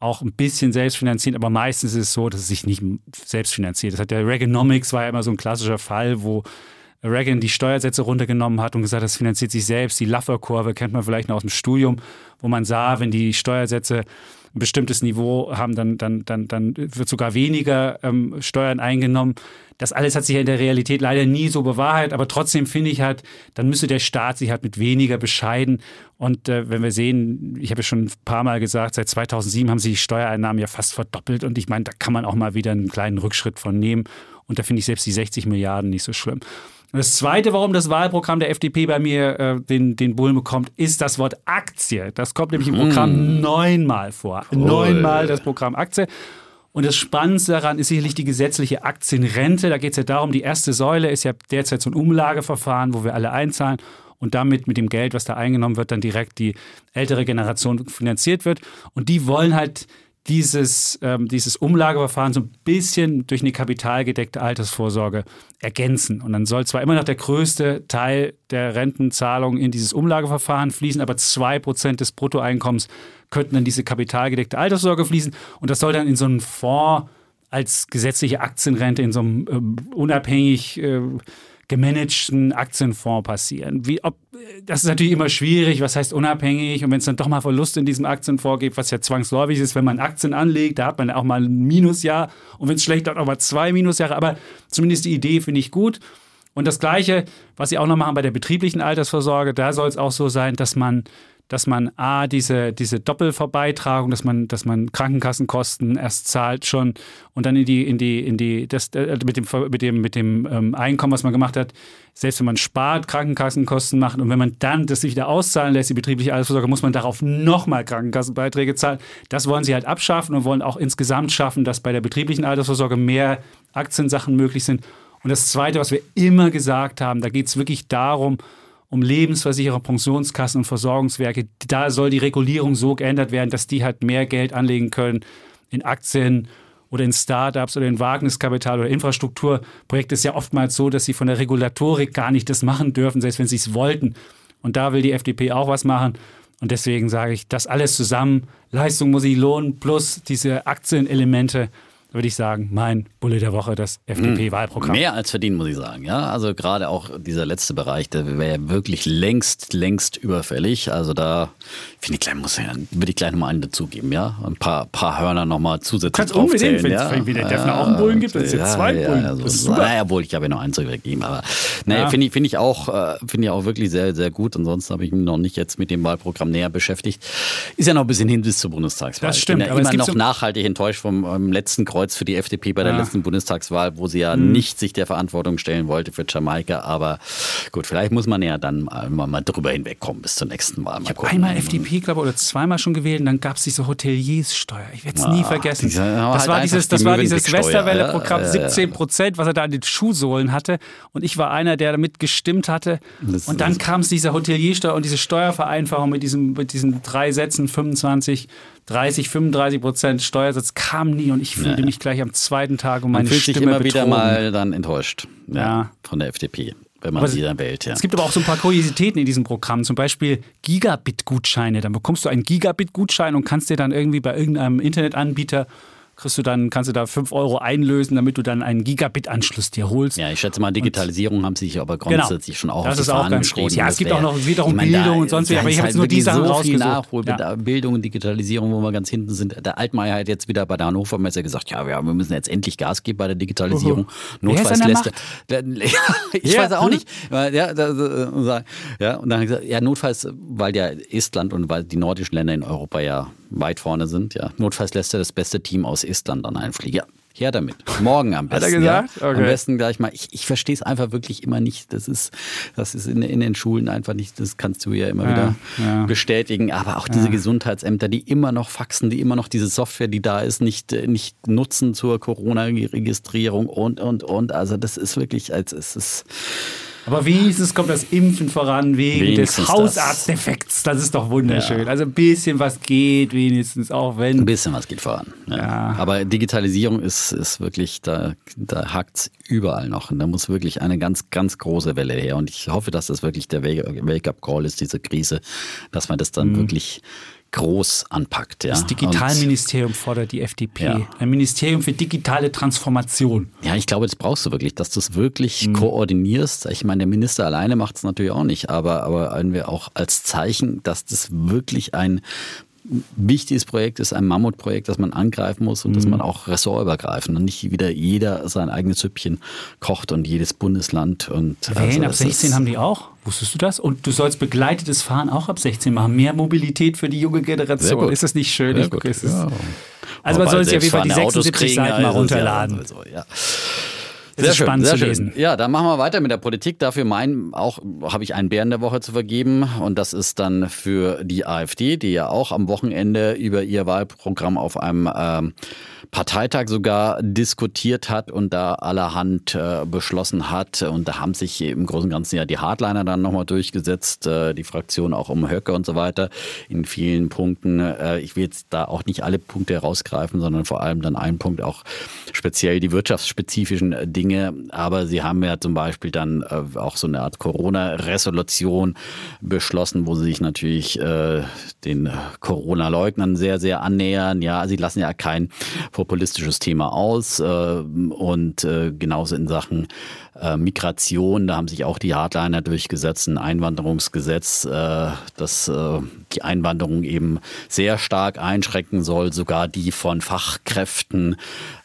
auch ein bisschen selbst finanzieren, aber meistens ist es so, dass es sich nicht selbst finanziert. Das hat der Reaganomics war ja immer so ein klassischer Fall, wo Reagan die Steuersätze runtergenommen hat und gesagt, das finanziert sich selbst. Die Laffer-Kurve kennt man vielleicht noch aus dem Studium, wo man sah, wenn die Steuersätze ein bestimmtes Niveau haben, dann, dann, dann, dann wird sogar weniger ähm, Steuern eingenommen. Das alles hat sich ja in der Realität leider nie so bewahrheitet, aber trotzdem finde ich halt, dann müsste der Staat sich halt mit weniger bescheiden. Und äh, wenn wir sehen, ich habe ja schon ein paar Mal gesagt, seit 2007 haben sich die Steuereinnahmen ja fast verdoppelt und ich meine, da kann man auch mal wieder einen kleinen Rückschritt von nehmen. Und da finde ich selbst die 60 Milliarden nicht so schlimm. Das Zweite, warum das Wahlprogramm der FDP bei mir äh, den, den Bullen bekommt, ist das Wort Aktie. Das kommt nämlich im Programm mm. neunmal vor. Cool. Neunmal das Programm Aktie. Und das Spannendste daran ist sicherlich die gesetzliche Aktienrente. Da geht es ja darum, die erste Säule ist ja derzeit so ein Umlageverfahren, wo wir alle einzahlen und damit mit dem Geld, was da eingenommen wird, dann direkt die ältere Generation finanziert wird. Und die wollen halt dieses, ähm, dieses Umlageverfahren so ein bisschen durch eine kapitalgedeckte Altersvorsorge ergänzen. Und dann soll zwar immer noch der größte Teil der Rentenzahlung in dieses Umlageverfahren fließen, aber zwei Prozent des Bruttoeinkommens könnten dann diese kapitalgedeckte Altersvorsorge fließen. Und das soll dann in so einen Fonds als gesetzliche Aktienrente in so einem äh, unabhängig äh, gemanagten Aktienfonds passieren. Wie, ob, das ist natürlich immer schwierig, was heißt unabhängig und wenn es dann doch mal Verluste in diesem Aktienfonds gibt, was ja zwangsläufig ist, wenn man Aktien anlegt, da hat man auch mal ein Minusjahr und wenn es schlecht hat, auch mal zwei Minusjahre, aber zumindest die Idee finde ich gut. Und das Gleiche, was sie auch noch machen bei der betrieblichen Altersvorsorge, da soll es auch so sein, dass man dass man A, diese, diese Doppelverbeitragung, dass man, dass man Krankenkassenkosten erst zahlt schon und dann in die, in die, in die, das, äh, mit dem, mit dem, mit dem ähm, Einkommen, was man gemacht hat, selbst wenn man spart, Krankenkassenkosten macht und wenn man dann das sich wieder auszahlen lässt, die betriebliche Altersvorsorge, muss man darauf nochmal Krankenkassenbeiträge zahlen. Das wollen sie halt abschaffen und wollen auch insgesamt schaffen, dass bei der betrieblichen Altersvorsorge mehr Aktiensachen möglich sind. Und das Zweite, was wir immer gesagt haben, da geht es wirklich darum, um Lebensversicherer, Pensionskassen und Versorgungswerke. Da soll die Regulierung so geändert werden, dass die halt mehr Geld anlegen können in Aktien oder in Startups oder in Wagniskapital oder Infrastrukturprojekte. Ist ja oftmals so, dass sie von der Regulatorik gar nicht das machen dürfen, selbst wenn sie es wollten. Und da will die FDP auch was machen. Und deswegen sage ich, das alles zusammen, Leistung muss sich lohnen, plus diese Aktienelemente würde ich sagen, mein Bulle der Woche, das FDP-Wahlprogramm. Mehr als verdient, muss ich sagen. Ja, also gerade auch dieser letzte Bereich, der wäre wirklich längst, längst überfällig. Also da finde ich, gleich muss ich, würde ich gleich nochmal einen dazugeben, ja. Ein paar, paar Hörner nochmal zusätzlich Kannst unbedingt, wenn es wie der Defner auch einen Bullen gibt, es jetzt zwei ja, Bullen. Ja, also, naja, wohl, ich habe ja noch einen zurückgegeben. Aber naja, ja. finde ich, find ich, auch, äh, finde ich auch wirklich sehr, sehr gut. Ansonsten habe ich mich noch nicht jetzt mit dem Wahlprogramm näher beschäftigt. Ist ja noch ein bisschen hin bis zur Bundestagswahl. Das stimmt. Ich bin ja immer noch so nachhaltig enttäuscht vom ähm, letzten Kreuz Kreuz für die FDP bei der ja. letzten Bundestagswahl, wo sie ja mhm. nicht sich der Verantwortung stellen wollte für Jamaika. Aber gut, vielleicht muss man ja dann mal, drüber hinwegkommen bis zur nächsten Wahl. Mal ich habe einmal FDP, glaube ich, oder zweimal schon gewählt und dann gab es diese Hotelierssteuer. Ich werde es nie vergessen. Diese, das, halt war dieses, das war dieses Westerwelle-Programm, ja, 17 Prozent, was er da an den Schuhsohlen hatte. Und ich war einer, der damit gestimmt hatte. Das, und dann kam es diese Hoteliersteuer und diese Steuervereinfachung mit, diesem, mit diesen drei Sätzen, 25 30, 35 Prozent Steuersatz kam nie und ich fühlte ja. mich gleich am zweiten Tag um meine Man fühlt Stimme sich immer betrogen. wieder mal dann enttäuscht ja, ja. von der FDP wenn man aber sie dann wählt. Ja. Es gibt aber auch so ein paar Kuriositäten in diesem Programm, zum Beispiel Gigabit-Gutscheine. Dann bekommst du einen Gigabit-Gutschein und kannst dir dann irgendwie bei irgendeinem Internetanbieter kriegst du dann, kannst du da 5 Euro einlösen, damit du dann einen Gigabit-Anschluss dir holst. Ja, ich schätze mal, Digitalisierung und haben sich aber genau. grundsätzlich genau, schon auch Das ist auch ganz groß. Ja, es gibt auch noch wiederum ich mein, Bildung und sonst was, aber ich habe jetzt nur die Sachen so rausgesucht. Nachholbedarf, ja. Bildung und Digitalisierung, wo wir ganz hinten sind. Der Altmaier hat jetzt wieder bei der Hannover Messe gesagt, ja, wir müssen jetzt endlich Gas geben bei der Digitalisierung. Uh -huh. Notfalls lässt der, ich ja, weiß auch nicht. Ja, da, ja, und dann hat gesagt, ja, notfalls, weil ja Estland und weil die nordischen Länder in Europa ja weit vorne sind. Ja, notfalls lässt er das beste Team aus Estland dann einfliegen. Ja, her damit. Morgen am besten. Hat er gesagt? Ja. Okay. Am besten gleich mal. Ich, ich verstehe es einfach wirklich immer nicht. Das ist, das ist in, in den Schulen einfach nicht, das kannst du ja immer ja, wieder ja. bestätigen. Aber auch diese Gesundheitsämter, die immer noch faxen, die immer noch diese Software, die da ist, nicht, nicht nutzen zur Corona-Registrierung und, und, und. Also das ist wirklich, als es ist aber wenigstens kommt das Impfen voran wegen wenigstens des Hausarzteffekts. Das ist doch wunderschön. Ja. Also ein bisschen was geht wenigstens, auch wenn. Ein bisschen was geht voran. Ja. ja. Aber Digitalisierung ist, ist wirklich, da, da hakt es überall noch. Und da muss wirklich eine ganz, ganz große Welle her. Und ich hoffe, dass das wirklich der Wake-up-Call ist, diese Krise, dass man das dann mhm. wirklich groß anpackt. Ja. Das Digitalministerium fordert die FDP. Ja. Ein Ministerium für digitale Transformation. Ja, ich glaube, das brauchst du wirklich, dass du es wirklich mhm. koordinierst. Ich meine, der Minister alleine macht es natürlich auch nicht, aber, aber wir auch als Zeichen, dass das wirklich ein wichtiges Projekt ist, ein Mammutprojekt, das man angreifen muss und mhm. dass man auch ressortübergreifend und nicht wieder jeder sein eigenes Süppchen kocht und jedes Bundesland und Wählen also, ab 16 haben die auch. Wusstest du das? Und du sollst begleitetes Fahren auch ab 16 machen. Mehr Mobilität für die junge Generation. Ist das nicht schön? Ja. Also man soll sich auf jeden Fall die 76 Seiten mal runterladen. Also, ja. Es sehr ist schön, spannend zu lesen. Schön. Ja, dann machen wir weiter mit der Politik. Dafür mein, auch habe ich einen Bären der Woche zu vergeben. Und das ist dann für die AfD, die ja auch am Wochenende über ihr Wahlprogramm auf einem ähm, Parteitag sogar diskutiert hat und da allerhand äh, beschlossen hat. Und da haben sich im Großen und Ganzen ja die Hardliner dann nochmal durchgesetzt, äh, die Fraktion auch um Höcke und so weiter in vielen Punkten. Äh, ich will jetzt da auch nicht alle Punkte herausgreifen, sondern vor allem dann einen Punkt auch speziell die wirtschaftsspezifischen Dinge Dinge. Aber sie haben ja zum Beispiel dann äh, auch so eine Art Corona-Resolution beschlossen, wo sie sich natürlich äh, den Corona-Leugnern sehr, sehr annähern. Ja, sie lassen ja kein populistisches Thema aus. Äh, und äh, genauso in Sachen äh, Migration, da haben sich auch die Hardliner durchgesetzt, ein Einwanderungsgesetz, das die Einwanderung eben sehr stark einschränken soll, sogar die von Fachkräften.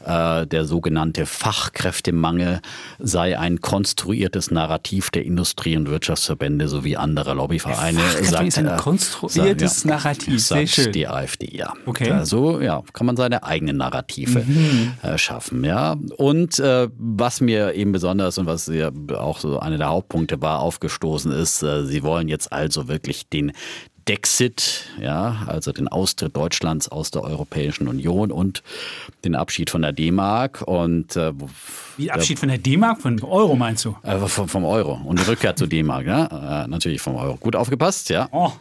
Der sogenannte Fachkräftemangel sei ein konstruiertes Narrativ der Industrie- und Wirtschaftsverbände sowie anderer Lobbyvereine. Sagt, ist ein konstruiertes sagt, ja, Narrativ. Sehr schön. die AfD, ja. Okay. Also ja, kann man seine eigenen Narrative mhm. äh, schaffen, ja. Und äh, was mir eben besonders und was ja auch so einer der Hauptpunkte war, aufgestoßen ist, äh, sie wollen jetzt also wirklich den Dexit, ja, also den Austritt Deutschlands aus der Europäischen Union und den Abschied von der D-Mark und äh, wie Abschied von der D-Mark, von Euro meinst du? Äh, vom, vom, Euro und die Rückkehr zur D-Mark, ja, äh, natürlich vom Euro. Gut aufgepasst, ja. Oh.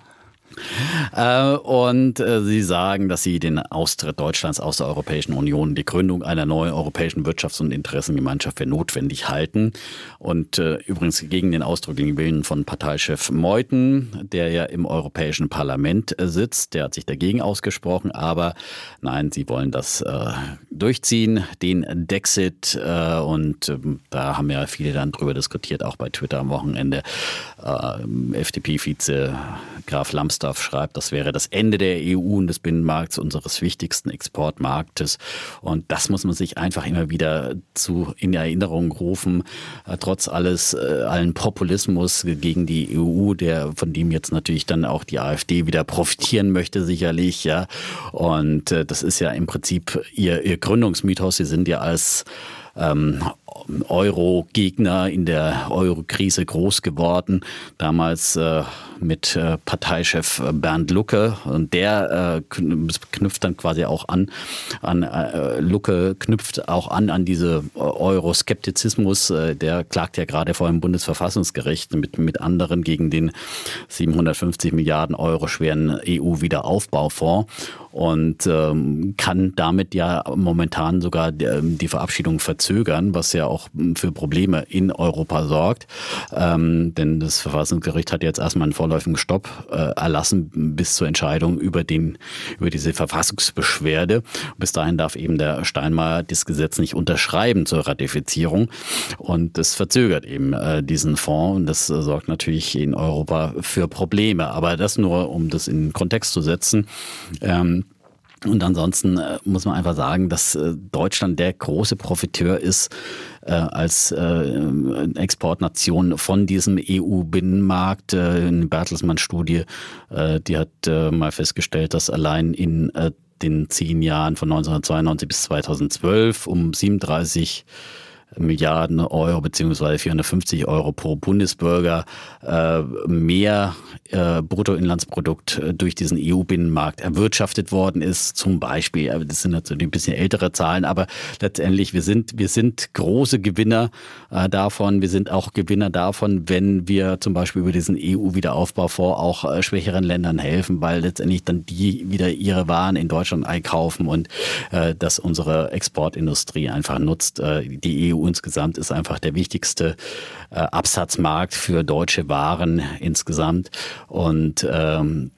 Äh, und äh, sie sagen, dass sie den Austritt Deutschlands aus der Europäischen Union, die Gründung einer neuen europäischen Wirtschafts- und Interessengemeinschaft für notwendig halten. Und äh, übrigens gegen den ausdrücklichen Willen von Parteichef Meuthen, der ja im Europäischen Parlament sitzt, der hat sich dagegen ausgesprochen. Aber nein, sie wollen das durchziehen, den Dexit. und ähm, da haben ja viele dann drüber diskutiert, auch bei Twitter am Wochenende. FDP-Vize Graf Lambsdorff Gustav schreibt, das wäre das Ende der EU und des Binnenmarkts, unseres wichtigsten Exportmarktes. Und das muss man sich einfach immer wieder zu in Erinnerung rufen. Äh, trotz alles, äh, allen Populismus gegen die EU, der, von dem jetzt natürlich dann auch die AfD wieder profitieren möchte, sicherlich, ja. Und äh, das ist ja im Prinzip ihr, ihr Gründungsmythos. Sie sind ja als ähm, Euro-Gegner in der Euro-Krise groß geworden. Damals äh, mit äh, Parteichef Bernd Lucke und der äh, knüpft dann quasi auch an, an äh, Lucke knüpft auch an an diese Euroskeptizismus. Äh, der klagt ja gerade vor dem Bundesverfassungsgericht mit, mit anderen gegen den 750 Milliarden Euro schweren EU-Wiederaufbaufonds und ähm, kann damit ja momentan sogar die Verabschiedung verzögern, was ja auch für Probleme in Europa sorgt. Ähm, denn das Verfassungsgericht hat jetzt erstmal einen vorläufigen Stopp äh, erlassen bis zur Entscheidung über, den, über diese Verfassungsbeschwerde. Bis dahin darf eben der Steinmeier das Gesetz nicht unterschreiben zur Ratifizierung. Und das verzögert eben äh, diesen Fonds und das äh, sorgt natürlich in Europa für Probleme. Aber das nur, um das in Kontext zu setzen. Ähm, und ansonsten äh, muss man einfach sagen, dass äh, Deutschland der große Profiteur ist äh, als äh, Exportnation von diesem EU-Binnenmarkt. Äh, eine Bertelsmann-Studie, äh, die hat äh, mal festgestellt, dass allein in äh, den zehn Jahren von 1992 bis 2012 um 37 Milliarden Euro beziehungsweise 450 Euro pro Bundesbürger äh, mehr äh, Bruttoinlandsprodukt äh, durch diesen EU-Binnenmarkt erwirtschaftet worden ist. Zum Beispiel, äh, das sind natürlich ein bisschen ältere Zahlen, aber letztendlich wir sind wir sind große Gewinner äh, davon. Wir sind auch Gewinner davon, wenn wir zum Beispiel über diesen EU-Wiederaufbaufonds auch äh, schwächeren Ländern helfen, weil letztendlich dann die wieder ihre Waren in Deutschland einkaufen und dass unsere Exportindustrie einfach nutzt. Die EU insgesamt ist einfach der wichtigste äh, Absatzmarkt für deutsche Waren insgesamt. Und ähm,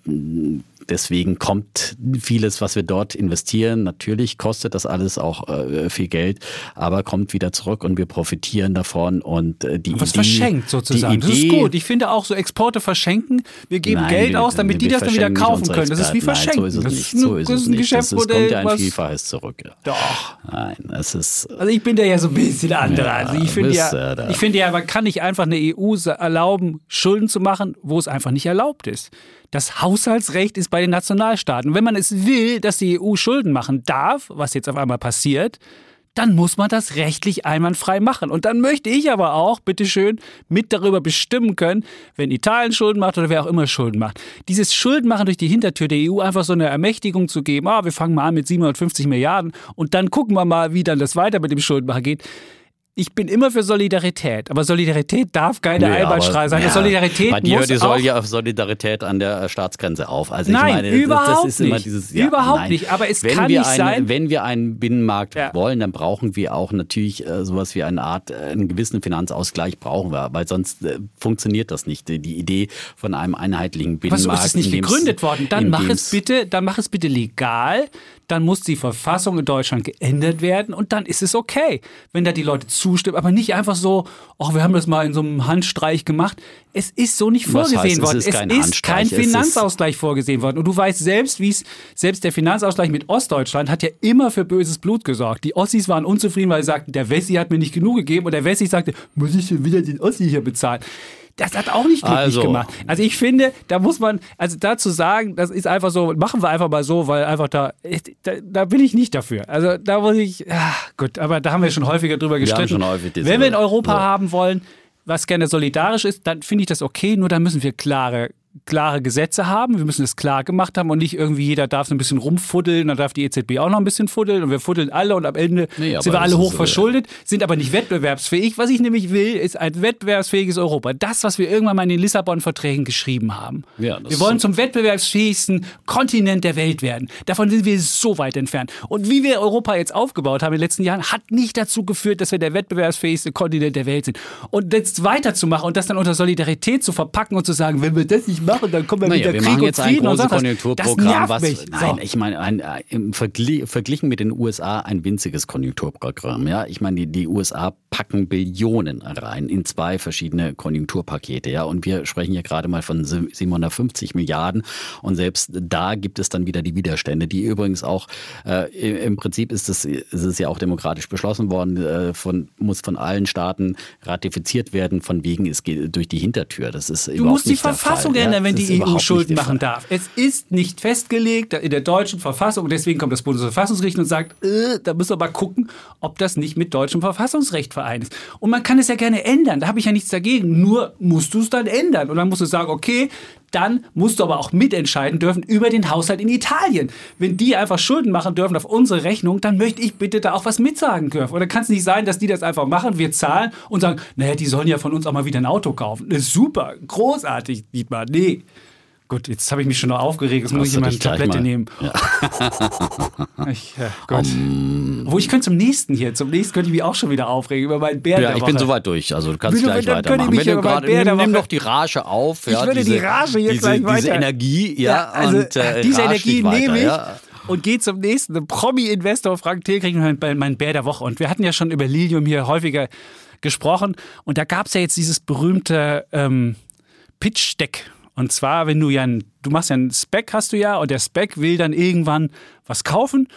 deswegen kommt vieles, was wir dort investieren, natürlich kostet das alles auch äh, viel Geld, aber kommt wieder zurück und wir profitieren davon und äh, die was Idee, verschenkt sozusagen. Idee, das ist gut. Ich finde auch so Exporte verschenken. Wir geben nein, Geld wir, aus, damit die das dann wieder kaufen können. Das ist wie verschenken. Nein, so ist es nicht. So ist es nicht. Das, das kommt ja ein Vielfaches zurück. Ja. Doch. Nein, es ist. Also ich bin da ja so ein bisschen anderer. Ja, also ich finde ja, ich finde ja, man kann nicht einfach eine EU erlauben, Schulden zu machen, wo es einfach nicht erlaubt ist. Das Haushaltsrecht ist bei den Nationalstaaten. Wenn man es will, dass die EU Schulden machen darf, was jetzt auf einmal passiert, dann muss man das rechtlich einwandfrei machen. Und dann möchte ich aber auch, bitteschön, mit darüber bestimmen können, wenn Italien Schulden macht oder wer auch immer Schulden macht. Dieses Schuldenmachen durch die Hintertür der EU einfach so eine Ermächtigung zu geben, ah, wir fangen mal an mit 750 Milliarden und dann gucken wir mal, wie dann das weiter mit dem Schuldenmachen geht ich bin immer für Solidarität, aber Solidarität darf keine nee, Einbahnstraße sein. Ja, Solidarität bei dir hört die Sol Solidarität an der Staatsgrenze auf. Also nein, meine, überhaupt das, das nicht. Dieses, ja, überhaupt nein. nicht. Aber es wenn kann nicht ein, sein. Wenn wir einen Binnenmarkt ja. wollen, dann brauchen wir auch natürlich äh, sowas wie eine Art, äh, einen gewissen Finanzausgleich brauchen wir, weil sonst äh, funktioniert das nicht. Die Idee von einem einheitlichen Binnenmarkt. Was ist es nicht gegründet worden? Dann mach es bitte, dann mach es bitte legal dann muss die Verfassung in Deutschland geändert werden und dann ist es okay, wenn da die Leute zustimmen, aber nicht einfach so, ach, wir haben das mal in so einem Handstreich gemacht. Es ist so nicht vorgesehen heißt, worden. Es ist, kein, es ist kein Finanzausgleich vorgesehen worden. Und du weißt selbst, wie es, selbst der Finanzausgleich mit Ostdeutschland hat ja immer für böses Blut gesorgt. Die Ossis waren unzufrieden, weil sie sagten, der Wessi hat mir nicht genug gegeben und der Wessi sagte, muss ich schon wieder den Ossi hier bezahlen? Das hat auch nicht glücklich also. gemacht. Also ich finde, da muss man, also dazu sagen, das ist einfach so, machen wir einfach mal so, weil einfach da, da, da bin ich nicht dafür. Also da muss ich, ach, gut, aber da haben wir schon häufiger drüber gestritten. Wir häufig Wenn wir in Europa ja. haben wollen, was gerne solidarisch ist, dann finde ich das okay, nur dann müssen wir klare klare Gesetze haben. Wir müssen es klar gemacht haben und nicht irgendwie jeder darf so ein bisschen rumfuddeln, dann darf die EZB auch noch ein bisschen fuddeln und wir fuddeln alle und am Ende nee, sind wir alle hoch verschuldet, sind aber nicht wettbewerbsfähig. Was ich nämlich will, ist ein wettbewerbsfähiges Europa. Das, was wir irgendwann mal in den Lissabon-Verträgen geschrieben haben. Ja, wir wollen zum wettbewerbsfähigsten Kontinent der Welt werden. Davon sind wir so weit entfernt. Und wie wir Europa jetzt aufgebaut haben in den letzten Jahren, hat nicht dazu geführt, dass wir der wettbewerbsfähigste Kontinent der Welt sind. Und jetzt weiterzumachen und das dann unter Solidarität zu verpacken und zu sagen, wenn wir das nicht machen, dann kommen wir naja, wieder wir Krieg machen jetzt ein großes Konjunkturprogramm, was mich. nein, ich meine ein, ein, im Vergli verglichen mit den USA ein winziges Konjunkturprogramm. Ja, ich meine die, die USA packen Billionen rein in zwei verschiedene Konjunkturpakete. Ja, und wir sprechen hier gerade mal von 750 Milliarden und selbst da gibt es dann wieder die Widerstände, die übrigens auch äh, im Prinzip ist es ist es ja auch demokratisch beschlossen worden, äh, von muss von allen Staaten ratifiziert werden, von wegen es geht durch die Hintertür. Das ist du überhaupt musst die Verfassung ändern, ja, wenn die EU Schulden machen darf. Es ist nicht festgelegt in der deutschen Verfassung. Deswegen kommt das Bundesverfassungsgericht und sagt, äh, da müssen wir mal gucken, ob das nicht mit deutschem Verfassungsrecht vereint ist. Und man kann es ja gerne ändern. Da habe ich ja nichts dagegen. Nur musst du es dann ändern. Und dann musst du sagen, okay, dann musst du aber auch mitentscheiden dürfen über den Haushalt in Italien. Wenn die einfach Schulden machen dürfen auf unsere Rechnung, dann möchte ich bitte da auch was mitsagen dürfen. Oder kann es nicht sein, dass die das einfach machen, wir zahlen und sagen, naja, die sollen ja von uns auch mal wieder ein Auto kaufen. Super, großartig, Dietmar. Nee. Gut, jetzt habe ich mich schon noch aufgeregt. Jetzt muss ich immer eine Tablette nehmen. Ja. ich, ja, Gott. Um, Wo ich könnte zum nächsten hier. Zum nächsten könnte ich mich auch schon wieder aufregen über meinen Bär. Ja, ich bin soweit durch. Also du kannst Bitte, gleich weitermachen. Wenn du grad, nimm, nimm doch die Rage auf. Ja, ich würde diese, die Rage hier diese, gleich weiter. Diese Energie, ja. ja also und, äh, diese Energie nehme ich. Ja und gehe zum nächsten. Promi-Investor Frank Thiel kriegt mein Bär der Woche. Und wir hatten ja schon über Lilium hier häufiger gesprochen. Und da gab es ja jetzt dieses berühmte ähm, Pitch-Deck und zwar, wenn du ja, ein, du machst ja einen Spec, hast du ja, und der Spec will dann irgendwann was kaufen.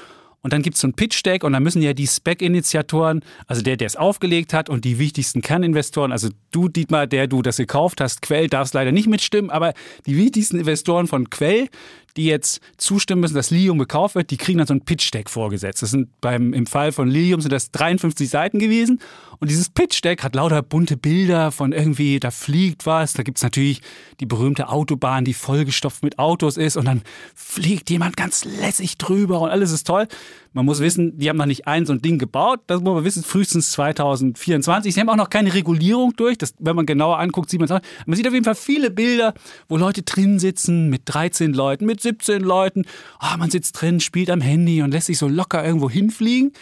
Und dann gibt es so ein Pitch-Deck und dann müssen ja die Spec-Initiatoren, also der, der es aufgelegt hat und die wichtigsten Kerninvestoren, also du, Dietmar, der du das gekauft hast, Quell, darfst leider nicht mitstimmen, aber die wichtigsten Investoren von Quell, die jetzt zustimmen müssen, dass Lilium gekauft wird, die kriegen dann so ein Pitch-Deck vorgesetzt. Das sind beim, im Fall von Lilium sind das 53 Seiten gewesen. Und dieses Pitch-Deck hat lauter bunte Bilder von irgendwie, da fliegt was. Da gibt es natürlich die berühmte Autobahn, die vollgestopft mit Autos ist. Und dann fliegt jemand ganz lässig drüber und alles ist toll. Man muss wissen, die haben noch nicht ein so ein Ding gebaut. Das muss man wissen, frühestens 2024. Sie haben auch noch keine Regulierung durch. Das, wenn man genauer anguckt, sieht man es Man sieht auf jeden Fall viele Bilder, wo Leute drin sitzen, mit 13 Leuten, mit 17 Leuten. Oh, man sitzt drin, spielt am Handy und lässt sich so locker irgendwo hinfliegen.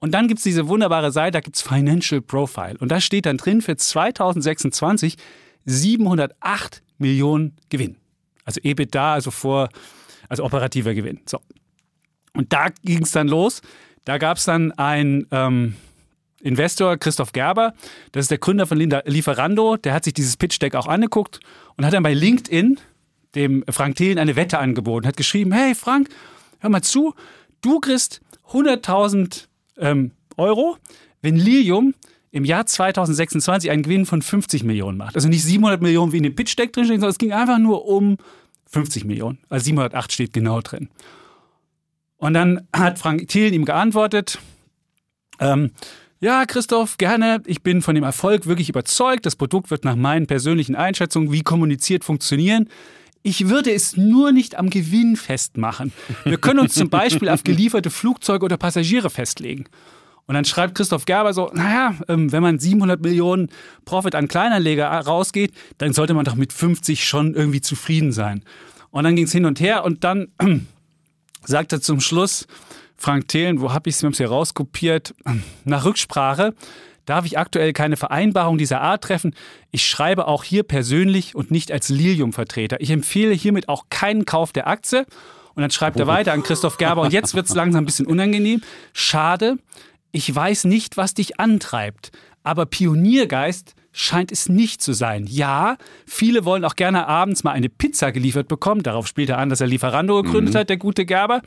Und dann gibt es diese wunderbare Seite, da gibt es Financial Profile. Und da steht dann drin für 2026 708 Millionen Gewinn. Also EBITDA, also vor, also operativer Gewinn. So. Und da ging es dann los. Da gab es dann einen ähm, Investor, Christoph Gerber, das ist der Gründer von Lieferando, der hat sich dieses Pitch-Deck auch angeguckt und hat dann bei LinkedIn dem Frank Thelen eine Wette angeboten, hat geschrieben, hey Frank, hör mal zu, du kriegst 100.000 ähm, Euro, wenn Lilium im Jahr 2026 einen Gewinn von 50 Millionen macht. Also nicht 700 Millionen wie in dem Pitch-Deck drin sondern es ging einfach nur um 50 Millionen. Also 708 steht genau drin. Und dann hat Frank Thiel ihm geantwortet, ähm, ja, Christoph, gerne. Ich bin von dem Erfolg wirklich überzeugt. Das Produkt wird nach meinen persönlichen Einschätzungen wie kommuniziert funktionieren. Ich würde es nur nicht am Gewinn festmachen. Wir können uns zum Beispiel auf gelieferte Flugzeuge oder Passagiere festlegen. Und dann schreibt Christoph Gerber so, naja, ähm, wenn man 700 Millionen Profit an Kleinanleger rausgeht, dann sollte man doch mit 50 schon irgendwie zufrieden sein. Und dann ging es hin und her und dann sagte zum Schluss Frank Thelen, wo habe ich es, wir haben es hier rauskopiert, nach Rücksprache darf ich aktuell keine Vereinbarung dieser Art treffen. Ich schreibe auch hier persönlich und nicht als Lilium-Vertreter. Ich empfehle hiermit auch keinen Kauf der Aktie. Und dann schreibt er weiter an Christoph Gerber. Und jetzt wird es langsam ein bisschen unangenehm. Schade, ich weiß nicht, was dich antreibt. Aber Pioniergeist scheint es nicht zu sein. Ja, viele wollen auch gerne abends mal eine Pizza geliefert bekommen. Darauf spielt er an, dass er Lieferando gegründet mhm. hat, der gute Gerber.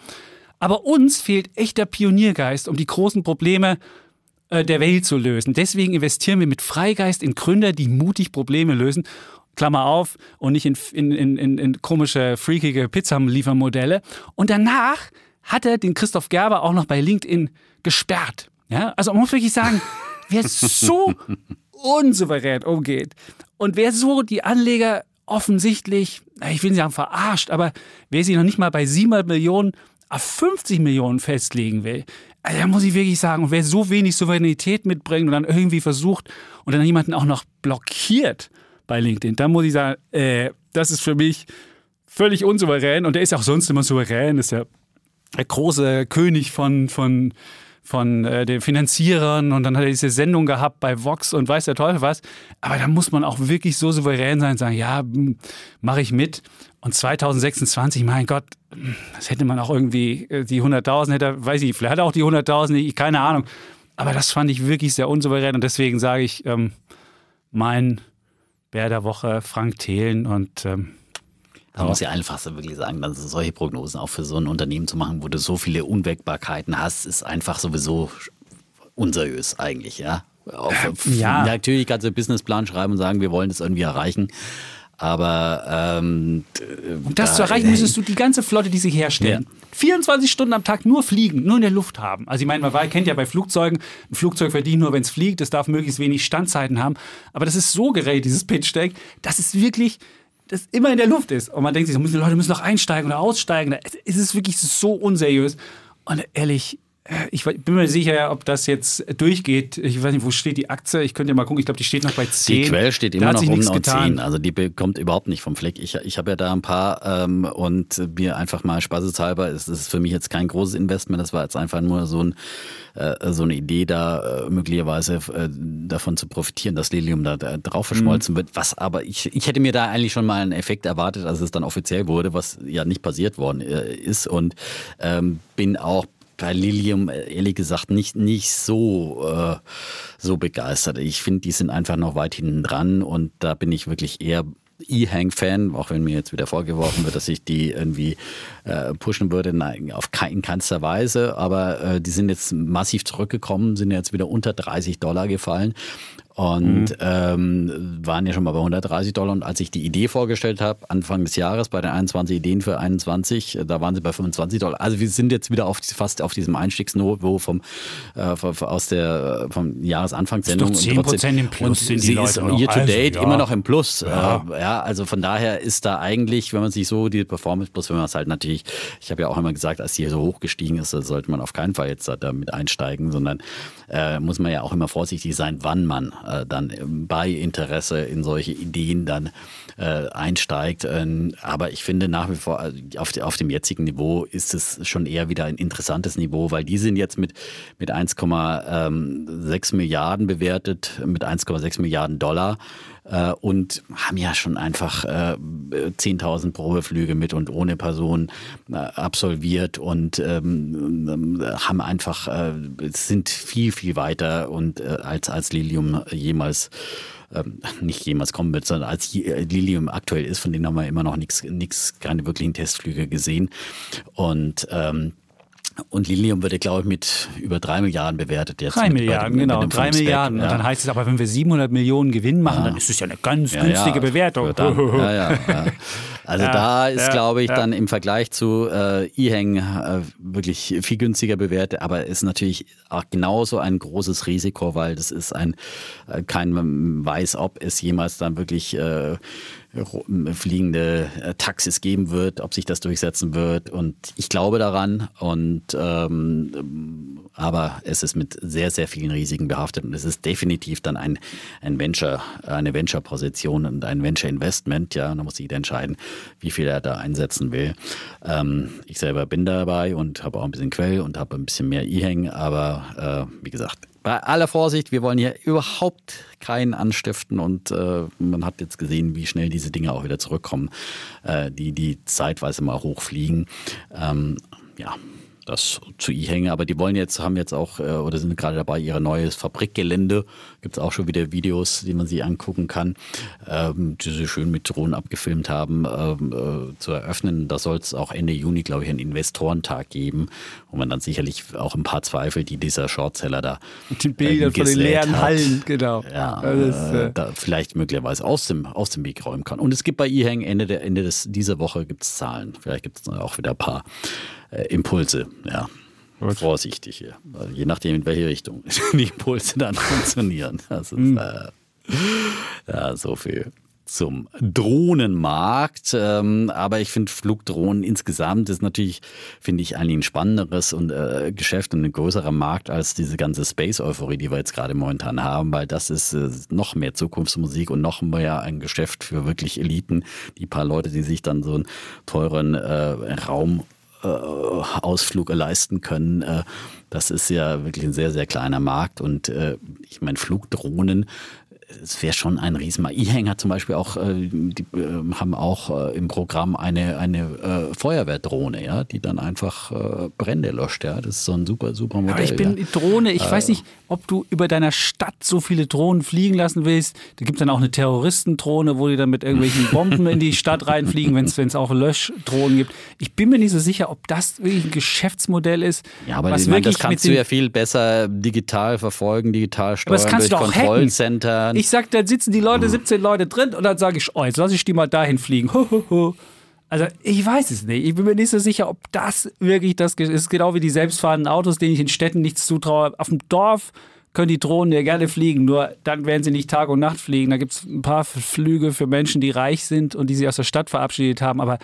Aber uns fehlt echter Pioniergeist, um die großen Probleme äh, der Welt zu lösen. Deswegen investieren wir mit Freigeist in Gründer, die mutig Probleme lösen. Klammer auf, und nicht in, in, in, in komische, freakige Pizzaliefermodelle. Und danach hat er den Christoph Gerber auch noch bei LinkedIn gesperrt. Ja, also man muss wirklich sagen, wer so unsouverän umgeht und wer so die Anleger offensichtlich, ich will nicht sagen verarscht, aber wer sich noch nicht mal bei 700 Millionen auf 50 Millionen festlegen will, also da muss ich wirklich sagen, wer so wenig Souveränität mitbringt und dann irgendwie versucht und dann jemanden auch noch blockiert bei LinkedIn, dann muss ich sagen, äh, das ist für mich völlig unsouverän und der ist auch sonst immer souverän, ist ja der große König von, von, von äh, den Finanzierern und dann hat er diese Sendung gehabt bei Vox und weiß der Teufel was. Aber da muss man auch wirklich so souverän sein, sagen, ja, mache ich mit. Und 2026, mein Gott, das hätte man auch irgendwie, äh, die 100.000 hätte, weiß ich, vielleicht hat er auch die 100.000, keine Ahnung. Aber das fand ich wirklich sehr unsouverän und deswegen sage ich, ähm, mein Bär der Woche, Frank Thelen und ähm, man muss ja einfach so wirklich sagen, dass solche Prognosen auch für so ein Unternehmen zu machen, wo du so viele Unwägbarkeiten hast, ist einfach sowieso unseriös eigentlich, ja. Auf, ja. Natürlich kannst du einen Businessplan schreiben und sagen, wir wollen das irgendwie erreichen. Aber ähm, um das da, zu erreichen, müsstest du die ganze Flotte, die sie herstellen, ja. 24 Stunden am Tag nur fliegen, nur in der Luft haben. Also ich meine, man kennt ja bei Flugzeugen, ein Flugzeug verdient nur, wenn es fliegt, es darf möglichst wenig Standzeiten haben. Aber das ist so gerät, dieses Pitch-Deck, dass es wirklich das immer in der Luft ist. Und man denkt sich, die Leute müssen noch einsteigen oder aussteigen. Es ist wirklich so unseriös. Und ehrlich, ich bin mir sicher, ob das jetzt durchgeht. Ich weiß nicht, wo steht die Aktie? Ich könnte ja mal gucken. Ich glaube, die steht noch bei 10. Die Quell steht immer noch um 10. Also die bekommt überhaupt nicht vom Fleck. Ich, ich habe ja da ein paar ähm, und mir einfach mal spaßeshalber, ist das für mich jetzt kein großes Investment. Das war jetzt einfach nur so, ein, äh, so eine Idee, da äh, möglicherweise äh, davon zu profitieren, dass Lilium da, da drauf verschmolzen mhm. wird. Was aber, ich, ich hätte mir da eigentlich schon mal einen Effekt erwartet, als es dann offiziell wurde, was ja nicht passiert worden äh, ist. Und ähm, bin auch bei Lilium ehrlich gesagt nicht, nicht so, äh, so begeistert. Ich finde, die sind einfach noch weit hinten dran und da bin ich wirklich eher E-Hang-Fan, auch wenn mir jetzt wieder vorgeworfen wird, dass ich die irgendwie äh, pushen würde. Nein, auf kein, in keinster Weise. Aber äh, die sind jetzt massiv zurückgekommen, sind jetzt wieder unter 30 Dollar gefallen und mhm. ähm, waren ja schon mal bei 130 Dollar. Und als ich die Idee vorgestellt habe, Anfang des Jahres bei den 21 Ideen für 21, da waren sie bei 25 Dollar. Also wir sind jetzt wieder auf, fast auf diesem Einstiegsniveau vom, äh, aus der, vom Jahresanfangssendung. Ist doch 10 Prozent im Plus sind die Leute ist year to date also, ja. immer noch im Plus. Ja. Äh, ja, also von daher ist da eigentlich, wenn man sich so die Performance Plus, wenn man es halt natürlich, ich habe ja auch immer gesagt, als die so hochgestiegen ist, sollte man auf keinen Fall jetzt da mit einsteigen, sondern äh, muss man ja auch immer vorsichtig sein, wann man äh, dann bei Interesse in solche Ideen dann äh, einsteigt. Ähm, aber ich finde nach wie vor, äh, auf, auf dem jetzigen Niveau ist es schon eher wieder ein interessantes Niveau, weil die sind jetzt mit, mit 1,6 Milliarden bewertet, mit 1,6 Milliarden Dollar äh, und haben ja schon einfach äh, 10.000 Probeflüge mit und ohne Person äh, absolviert und ähm, haben einfach, äh, sind viel, viel weiter und äh, als, als Lilium jemals ähm, nicht jemals kommen wird, sondern als Lilium aktuell ist, von denen haben wir immer noch nichts, keine wirklichen Testflüge gesehen. Und ähm, und Lilium wird, glaube ich, mit über drei Milliarden bewertet jetzt. Drei Milliarden, dem, genau, drei Milliarden. Ja. Und dann heißt es aber, wenn wir 700 Millionen Gewinn machen, ja. dann ist es ja eine ganz ja, günstige Bewertung. Also da ist, glaube ich, dann im Vergleich zu äh, E-Hang äh, wirklich viel günstiger bewertet, aber ist natürlich auch genauso ein großes Risiko, weil das ist ein, äh, kein weiß, ob es jemals dann wirklich äh, fliegende äh, Taxis geben wird, ob sich das durchsetzen wird. Und ich glaube daran. Und ähm, aber es ist mit sehr, sehr vielen Risiken behaftet und es ist definitiv dann ein, ein Venture, eine Venture-Position und ein Venture-Investment. Ja, da muss jeder entscheiden, wie viel er da einsetzen will. Ähm, ich selber bin dabei und habe auch ein bisschen Quell und habe ein bisschen mehr E-Hang, aber äh, wie gesagt, bei aller Vorsicht, wir wollen hier überhaupt keinen anstiften und äh, man hat jetzt gesehen, wie schnell diese Dinge auch wieder zurückkommen, äh, die, die zeitweise mal hochfliegen. Ähm, ja, das zu I-Hänge. Aber die wollen jetzt, haben jetzt auch äh, oder sind gerade dabei, ihr neues Fabrikgelände. Gibt es auch schon wieder Videos, die man sich angucken kann, ähm, die sie schön mit Drohnen abgefilmt haben, ähm, äh, zu eröffnen. Da soll es auch Ende Juni, glaube ich, einen Investorentag geben, wo man dann sicherlich auch ein paar Zweifel, die dieser Shortseller da. Die Bilder äh, von den leeren hat, Hallen, genau. Ja, ist, äh, da vielleicht möglicherweise aus dem, aus dem Weg räumen kann. Und es gibt bei E-Hang Ende, der, Ende des, dieser Woche gibt es Zahlen. Vielleicht gibt es auch wieder ein paar äh, Impulse. Ja. Gut. Vorsichtig hier. Also je nachdem, in welche Richtung die Impulse dann funktionieren. Das ist mhm. äh, ja, so viel zum Drohnenmarkt. Ähm, aber ich finde Flugdrohnen insgesamt ist natürlich, finde ich, eigentlich ein spannenderes und, äh, Geschäft und ein größerer Markt als diese ganze Space-Euphorie, die wir jetzt gerade momentan haben, weil das ist äh, noch mehr Zukunftsmusik und noch mehr ein Geschäft für wirklich Eliten, die paar Leute, die sich dann so einen teuren äh, Raum Ausflug leisten können. Äh, das ist ja wirklich ein sehr, sehr kleiner Markt. Und äh, ich meine, Flugdrohnen es wäre schon ein Riesenmarkt. E-Hang hat zum Beispiel auch, äh, die äh, haben auch äh, im Programm eine, eine Feuerwehrdrohne, ja, die dann einfach Brände löscht. Ja. Das ist so ein super, super Modell. Aber ich bin ja. Drohne, ich weiß nicht, ob du über deiner Stadt so viele Drohnen fliegen lassen willst. Da gibt es dann auch eine Terroristendrohne, wo die dann mit irgendwelchen Bomben in die Stadt reinfliegen, wenn es auch Löschdrohnen gibt. Ich bin mir nicht so sicher, ob das wirklich ein Geschäftsmodell ist. Ja, aber was ich meine, das kannst du ja viel besser digital verfolgen, digital steuern aber das kannst durch du auch Kontrollcenter. Ich sag, dann sitzen die Leute, 17 Leute drin und dann sage ich, oh, jetzt lasse ich die mal dahin fliegen. Also ich weiß es nicht. Ich bin mir nicht so sicher, ob das wirklich das ist. Genau wie die selbstfahrenden Autos, denen ich in Städten nichts zutraue. Auf dem Dorf können die Drohnen ja gerne fliegen, nur dann werden sie nicht Tag und Nacht fliegen. Da gibt es ein paar Flüge für Menschen, die reich sind und die sich aus der Stadt verabschiedet haben. Aber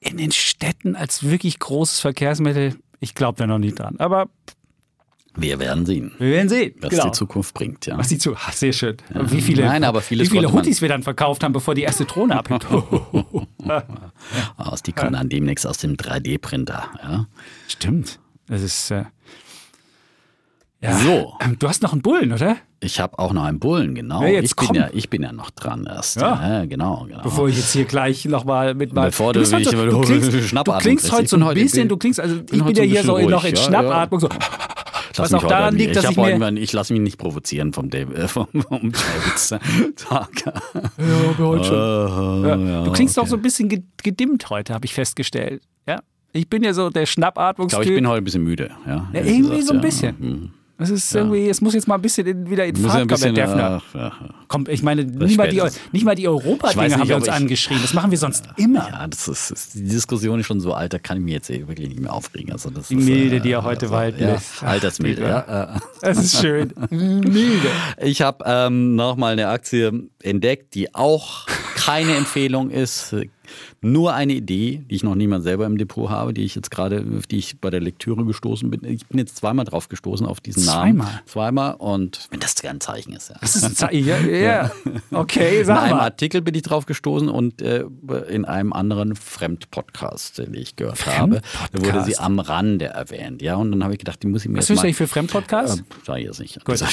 in den Städten als wirklich großes Verkehrsmittel, ich glaube da noch nicht dran. Aber wir werden sehen. Wir werden sehen, was genau. die Zukunft bringt. Ja. Was die Zukunft, ach, sehr schön. Ja. Wie viele, Nein, aber wie viele Hoodies wir dann verkauft haben, bevor die erste Drohne abhebt. aus, die kommen dann demnächst aus dem 3D-Printer. Ja. Stimmt. Das ist. Äh ja. So. Ähm, du hast noch einen Bullen, oder? Ich habe auch noch einen Bullen, genau. Ja, ich, bin ja, ich bin ja noch dran erst. Ja. ja genau, genau. Bevor ich jetzt hier gleich nochmal mit mal. Bevor du, du, halt so, du, klingst, du klingst heute so ein bisschen, du klingst, also ich bin ja hier so ruhig, noch in Schnappatmung, so. Was auch daran liegt, dass ich, ich mir... Mal, ich lasse mich nicht provozieren vom, David, äh, vom, vom Davids Tag. ja, heute schon. Uh, ja. Ja, du klingst okay. auch so ein bisschen gedimmt heute, habe ich festgestellt. Ja, ich bin ja so der Schnappatmungstyp. Ich glaube, ich bin heute ein bisschen müde. Ja, ja irgendwie gesagt, so ein bisschen. Mhm. Es ist ja. irgendwie, es muss jetzt mal ein bisschen in, wieder in Fahrt kommen, der Defner. Ja, ja. Komm, ich meine, nicht mal, die, nicht mal die Europa-Dinge haben wir uns ich, angeschrieben. Das machen wir sonst immer. Ja, das ist, ist, die Diskussion ist schon so alt, da kann ich mich jetzt wirklich nicht mehr aufregen. Also das die Milde, ist, äh, die er heute also, walten lässt. Altersmilde, ja. Das ist schön. Milde. Ich habe ähm, nochmal eine Aktie entdeckt, die auch keine Empfehlung ist nur eine Idee, die ich noch niemand selber im Depot habe, die ich jetzt gerade, die ich bei der Lektüre gestoßen bin. Ich bin jetzt zweimal drauf gestoßen auf diesen Namen. Zweimal? Zweimal und wenn das ein Zeichen ist. Ja. Das ist ein Zeichen, ja, ja. Okay, sag In einem Artikel bin ich drauf gestoßen und äh, in einem anderen Fremdpodcast, den ich gehört habe, da wurde sie am Rande erwähnt. Ja, und dann habe ich gedacht, die muss ich mir Was jetzt ist eigentlich für Fremdpodcast? Äh, sag ich jetzt nicht. Gut.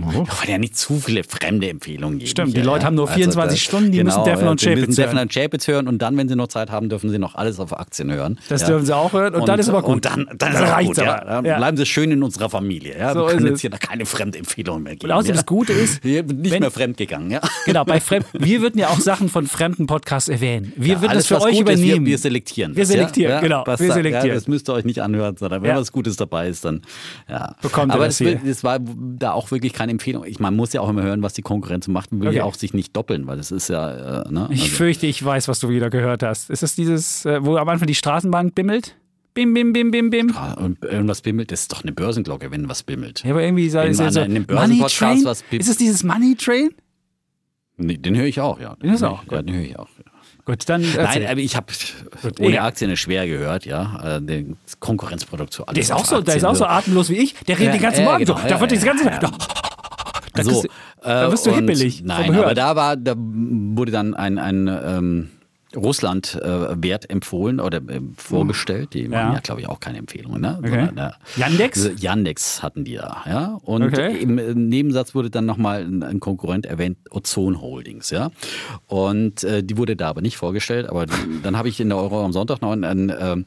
Oh. weil ja nicht zu viele fremde Empfehlungen geben. Stimmt, die Leute haben nur 24 also das, Stunden, die genau, müssen Defner und Chapitz hören. Chapitz hören und dann, wenn sie noch Zeit haben, dürfen sie noch alles auf Aktien hören. Das ja. dürfen sie auch hören und, und, dann ist aber gut. Und dann, dann, dann reicht es aber. Ja. Dann bleiben sie schön in unserer Familie. Ja. So wir können jetzt hier keine Fremdempfehlungen mehr geben. Und außerdem das Gute ist, nicht wenn, mehr fremdgegangen. Ja. Genau, bei Fremd, wir würden ja auch Sachen von fremden Podcasts erwähnen. Wir würden das für euch übernehmen. Ist, wir, wir, selektieren. Wir selektieren, genau. Was wir selektieren. das müsst ihr euch nicht anhören, sondern wenn was Gutes dabei ist, dann ja. Bekommt aber es, es war da auch wirklich keine Empfehlung. Ich, man muss ja auch immer hören, was die Konkurrenz macht. Man will ja auch sich nicht doppeln, weil das ist ja. Äh, ne? Ich also fürchte, ich weiß, was du wieder gehört hast. Ist das dieses, äh, wo am Anfang die Straßenbahn bimmelt? Bim, bim, bim, bim, bim. Und irgendwas bimmelt, das ist doch eine Börsenglocke, wenn was bimmelt. Ja, aber irgendwie sei es ja so, Money Train? Was ist es dieses Money Train? Nee, den höre ich auch, ja. Den, den auch. Ja, den höre ich auch. Ja. Gut, dann. Nein, aber ich habe ohne ja. Aktien ist schwer gehört, ja. Äh, die Konkurrenzprodukt zu alles. Der ist auch so, der ist auch so atemlos wie ich. Der redet ja, den ganzen Morgen genau, so. Da wird das ganze. Da, da, so, da wirst du hippelig. Nein, aber da war, da wurde dann ein, ein ähm, Russland-Wert äh, empfohlen oder äh, vorgestellt. Die ja. machen ja, glaube ich, auch keine Empfehlungen. Ne? Okay. Sondern, äh, Yandex? Yandex hatten die da. Ja? Und okay. im, Nebensatz wurde dann nochmal ein, ein Konkurrent erwähnt, Ozon Holdings. Ja? Und äh, die wurde da aber nicht vorgestellt. Aber dann habe ich in der Euro am Sonntag noch einen, einen ähm,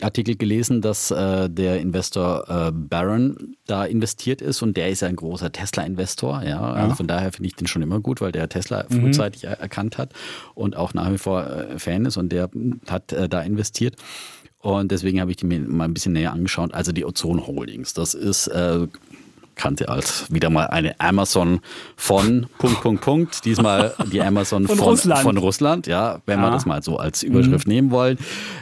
Artikel gelesen, dass äh, der Investor äh, Barron da investiert ist und der ist ja ein großer Tesla-Investor. Ja? ja? Also von daher finde ich den schon immer gut, weil der Tesla mhm. frühzeitig erkannt hat und auch nach wie vor äh, Fan ist und der hat äh, da investiert. Und deswegen habe ich die mir mal ein bisschen näher angeschaut. Also die Ozon Holdings, das ist äh, kannte als wieder mal eine Amazon von Punkt, Punkt, Punkt. Diesmal die Amazon von, von, Russland. von Russland, ja, wenn ja. wir das mal so als Überschrift mhm. nehmen wollen,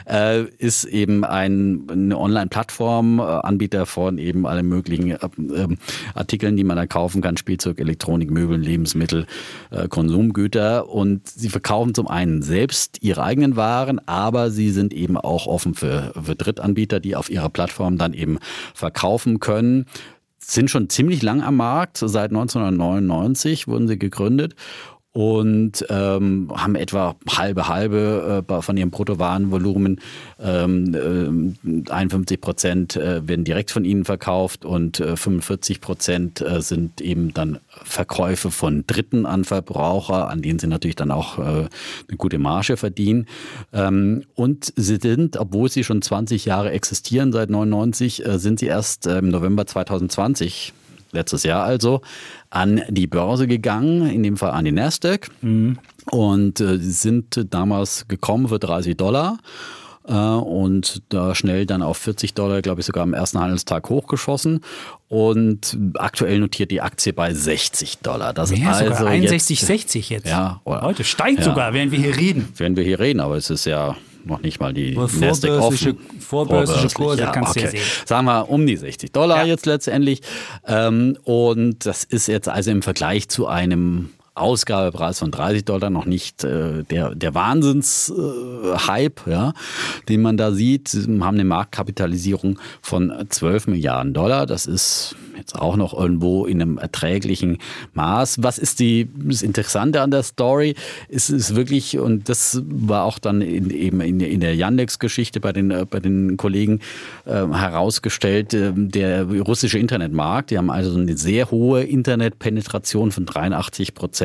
äh, ist eben ein, eine Online-Plattform, äh, Anbieter von eben allen möglichen äh, ähm, Artikeln, die man da kaufen kann, Spielzeug, Elektronik, Möbel, Lebensmittel, äh, Konsumgüter. Und sie verkaufen zum einen selbst ihre eigenen Waren, aber sie sind eben auch offen für, für Drittanbieter, die auf ihrer Plattform dann eben verkaufen können sind schon ziemlich lang am Markt. Seit 1999 wurden sie gegründet und ähm, haben etwa halbe halbe äh, von ihrem Bruttowarenvolumen. Ähm, äh, 51 Prozent äh, werden direkt von ihnen verkauft und 45 äh, Prozent äh, sind eben dann Verkäufe von Dritten an Verbraucher, an denen sie natürlich dann auch äh, eine gute Marge verdienen. Ähm, und sie sind, obwohl sie schon 20 Jahre existieren, seit 99, sind sie erst im November 2020 letztes Jahr also, an die Börse gegangen, in dem Fall an die Nasdaq. Mhm. Und äh, sind damals gekommen für 30 Dollar äh, und da schnell dann auf 40 Dollar, glaube ich, sogar am ersten Handelstag hochgeschossen. Und aktuell notiert die Aktie bei 60 Dollar. Das ja, also sogar 61, jetzt, 60 jetzt. Ja, oder, Heute steigt ja, sogar, während wir hier reden. Während wir hier reden, aber es ist ja noch nicht mal die offen. Vorbörsliche Kurse ja, kannst du okay. ja sehen. Sagen wir um die 60 Dollar ja. jetzt letztendlich. Ähm, und das ist jetzt also im Vergleich zu einem Ausgabepreis von 30 Dollar noch nicht äh, der, der Wahnsinns-Hype, äh, ja, den man da sieht. Sie haben eine Marktkapitalisierung von 12 Milliarden Dollar. Das ist jetzt auch noch irgendwo in einem erträglichen Maß. Was ist die, das Interessante an der Story? Ist es wirklich, und das war auch dann in, eben in, in der Yandex-Geschichte bei den, bei den Kollegen äh, herausgestellt, äh, der russische Internetmarkt. Die haben also eine sehr hohe Internetpenetration von 83 Prozent,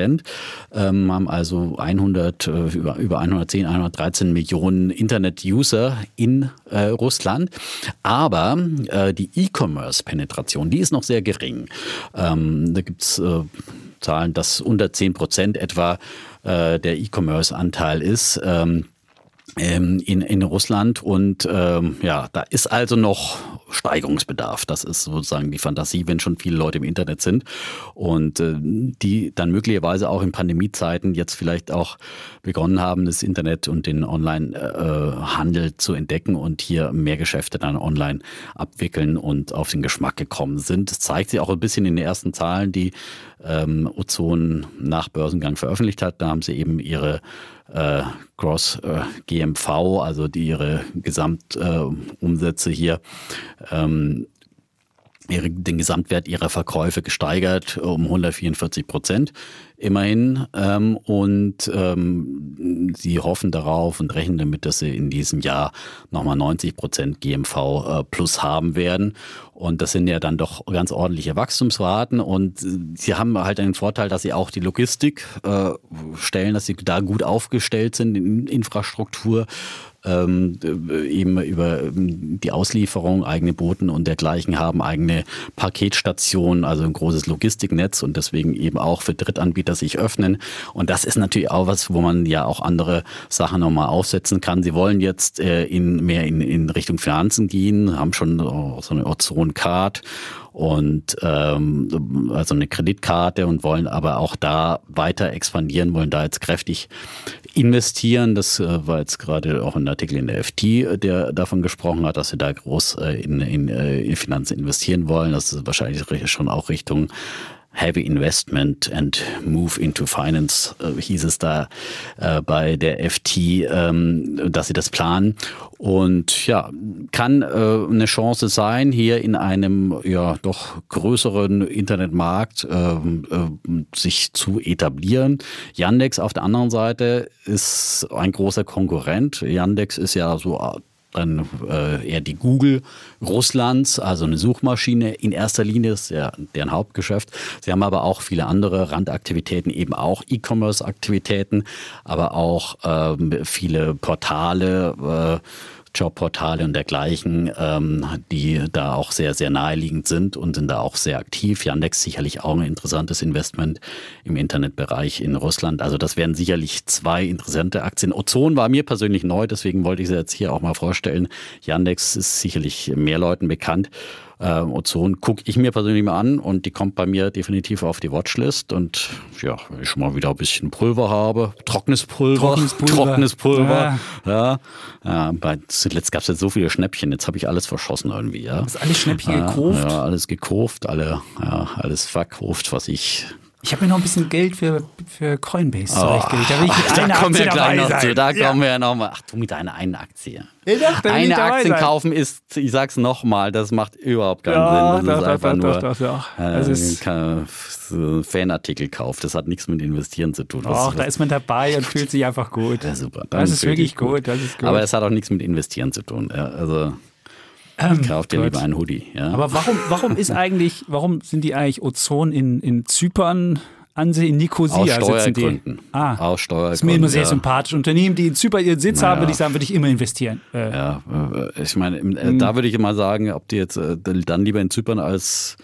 ähm, haben also 100, äh, über, über 110, 113 Millionen Internet-User in äh, Russland. Aber äh, die E-Commerce-Penetration, die ist noch sehr gering. Ähm, da gibt es äh, Zahlen, dass unter 10 Prozent etwa äh, der E-Commerce-Anteil ist. Ähm, in, in Russland. Und ähm, ja, da ist also noch Steigerungsbedarf. Das ist sozusagen die Fantasie, wenn schon viele Leute im Internet sind und äh, die dann möglicherweise auch in Pandemiezeiten jetzt vielleicht auch begonnen haben, das Internet und den Online-Handel äh, zu entdecken und hier mehr Geschäfte dann online abwickeln und auf den Geschmack gekommen sind. Das zeigt sich auch ein bisschen in den ersten Zahlen, die ähm, Ozon nach Börsengang veröffentlicht hat. Da haben sie eben ihre äh, Gross äh, GMV, also die ihre Gesamtumsätze äh, hier ähm, den Gesamtwert ihrer Verkäufe gesteigert um 144 Prozent immerhin. Ähm, und ähm, sie hoffen darauf und rechnen damit, dass sie in diesem Jahr nochmal 90 Prozent GMV äh, plus haben werden. Und das sind ja dann doch ganz ordentliche Wachstumsraten. Und sie haben halt den Vorteil, dass sie auch die Logistik äh, stellen, dass sie da gut aufgestellt sind in Infrastruktur ähm, eben über die Auslieferung, eigene Boten und dergleichen haben, eigene Paketstationen, also ein großes Logistiknetz und deswegen eben auch für Drittanbieter sich öffnen. Und das ist natürlich auch was, wo man ja auch andere Sachen nochmal aufsetzen kann. Sie wollen jetzt äh, in, mehr in, in Richtung Finanzen gehen, haben schon so eine Ozon-Card und ähm, also eine Kreditkarte und wollen aber auch da weiter expandieren, wollen da jetzt kräftig investieren. Das äh, war jetzt gerade auch ein Artikel in der FT, der davon gesprochen hat, dass sie da groß äh, in, in, äh, in Finanzen investieren wollen. Das ist wahrscheinlich schon auch Richtung Heavy Investment and Move into Finance, äh, hieß es da äh, bei der FT, ähm, dass sie das planen. Und ja, kann äh, eine Chance sein, hier in einem ja doch größeren Internetmarkt ähm, äh, sich zu etablieren. Yandex auf der anderen Seite ist ein großer Konkurrent. Yandex ist ja so dann äh, eher die Google Russlands, also eine Suchmaschine in erster Linie ist ja deren Hauptgeschäft. Sie haben aber auch viele andere Randaktivitäten, eben auch E-Commerce-Aktivitäten, aber auch ähm, viele Portale. Äh, Jobportale und dergleichen, ähm, die da auch sehr, sehr naheliegend sind und sind da auch sehr aktiv. Yandex sicherlich auch ein interessantes Investment im Internetbereich in Russland. Also das wären sicherlich zwei interessante Aktien. Ozon war mir persönlich neu, deswegen wollte ich sie jetzt hier auch mal vorstellen. Yandex ist sicherlich mehr Leuten bekannt. Äh, Ozon gucke ich mir persönlich mal an und die kommt bei mir definitiv auf die Watchlist. Und ja, wenn ich schon mal wieder ein bisschen Pulver habe, trockenes Pulver, trockenes Pulver, trockenes Pulver ja. ja. ja bei, zuletzt gab es jetzt so viele Schnäppchen, jetzt habe ich alles verschossen irgendwie. Ja. Ist alles Schnäppchen ja, gekauft? Ja, alles gekauft, alle, ja, alles verkauft, was ich ich habe mir noch ein bisschen Geld für, für Coinbase oh, zurechtgelegt. Da will ich ach, einer kommen Aktie wir gleich noch sein. zu. Da ja. kommen wir ja noch mal. Ach, du mit deiner einen Aktie. Dachte, eine Aktie kaufen ist, ich sag's noch mal, das macht überhaupt keinen ja, Sinn. Das doch, ist einfach doch, nur doch, doch, ja. äh, ist so Fanartikel kauft. Das hat nichts mit Investieren zu tun. Ach, da ist man dabei und fühlt sich einfach gut. Ja, super. das ist wirklich gut. gut. Das ist gut. Aber es hat auch nichts mit Investieren zu tun. Also ähm, Kauf dir lieber einen Hoodie. Ja. Aber warum, warum ist eigentlich, warum sind die eigentlich Ozon in, in Zypern ansehen, in Nicosia Aus Steuergründen. Die. Ah, Aus Steuergründen. Das ist mir immer sehr ja. sympathisch. Unternehmen, die in Zypern ihren Sitz naja. haben, würde ich sagen, würde ich immer investieren. Äh. Ja, äh, ich meine, äh, da würde ich immer sagen, ob die jetzt äh, dann lieber in Zypern als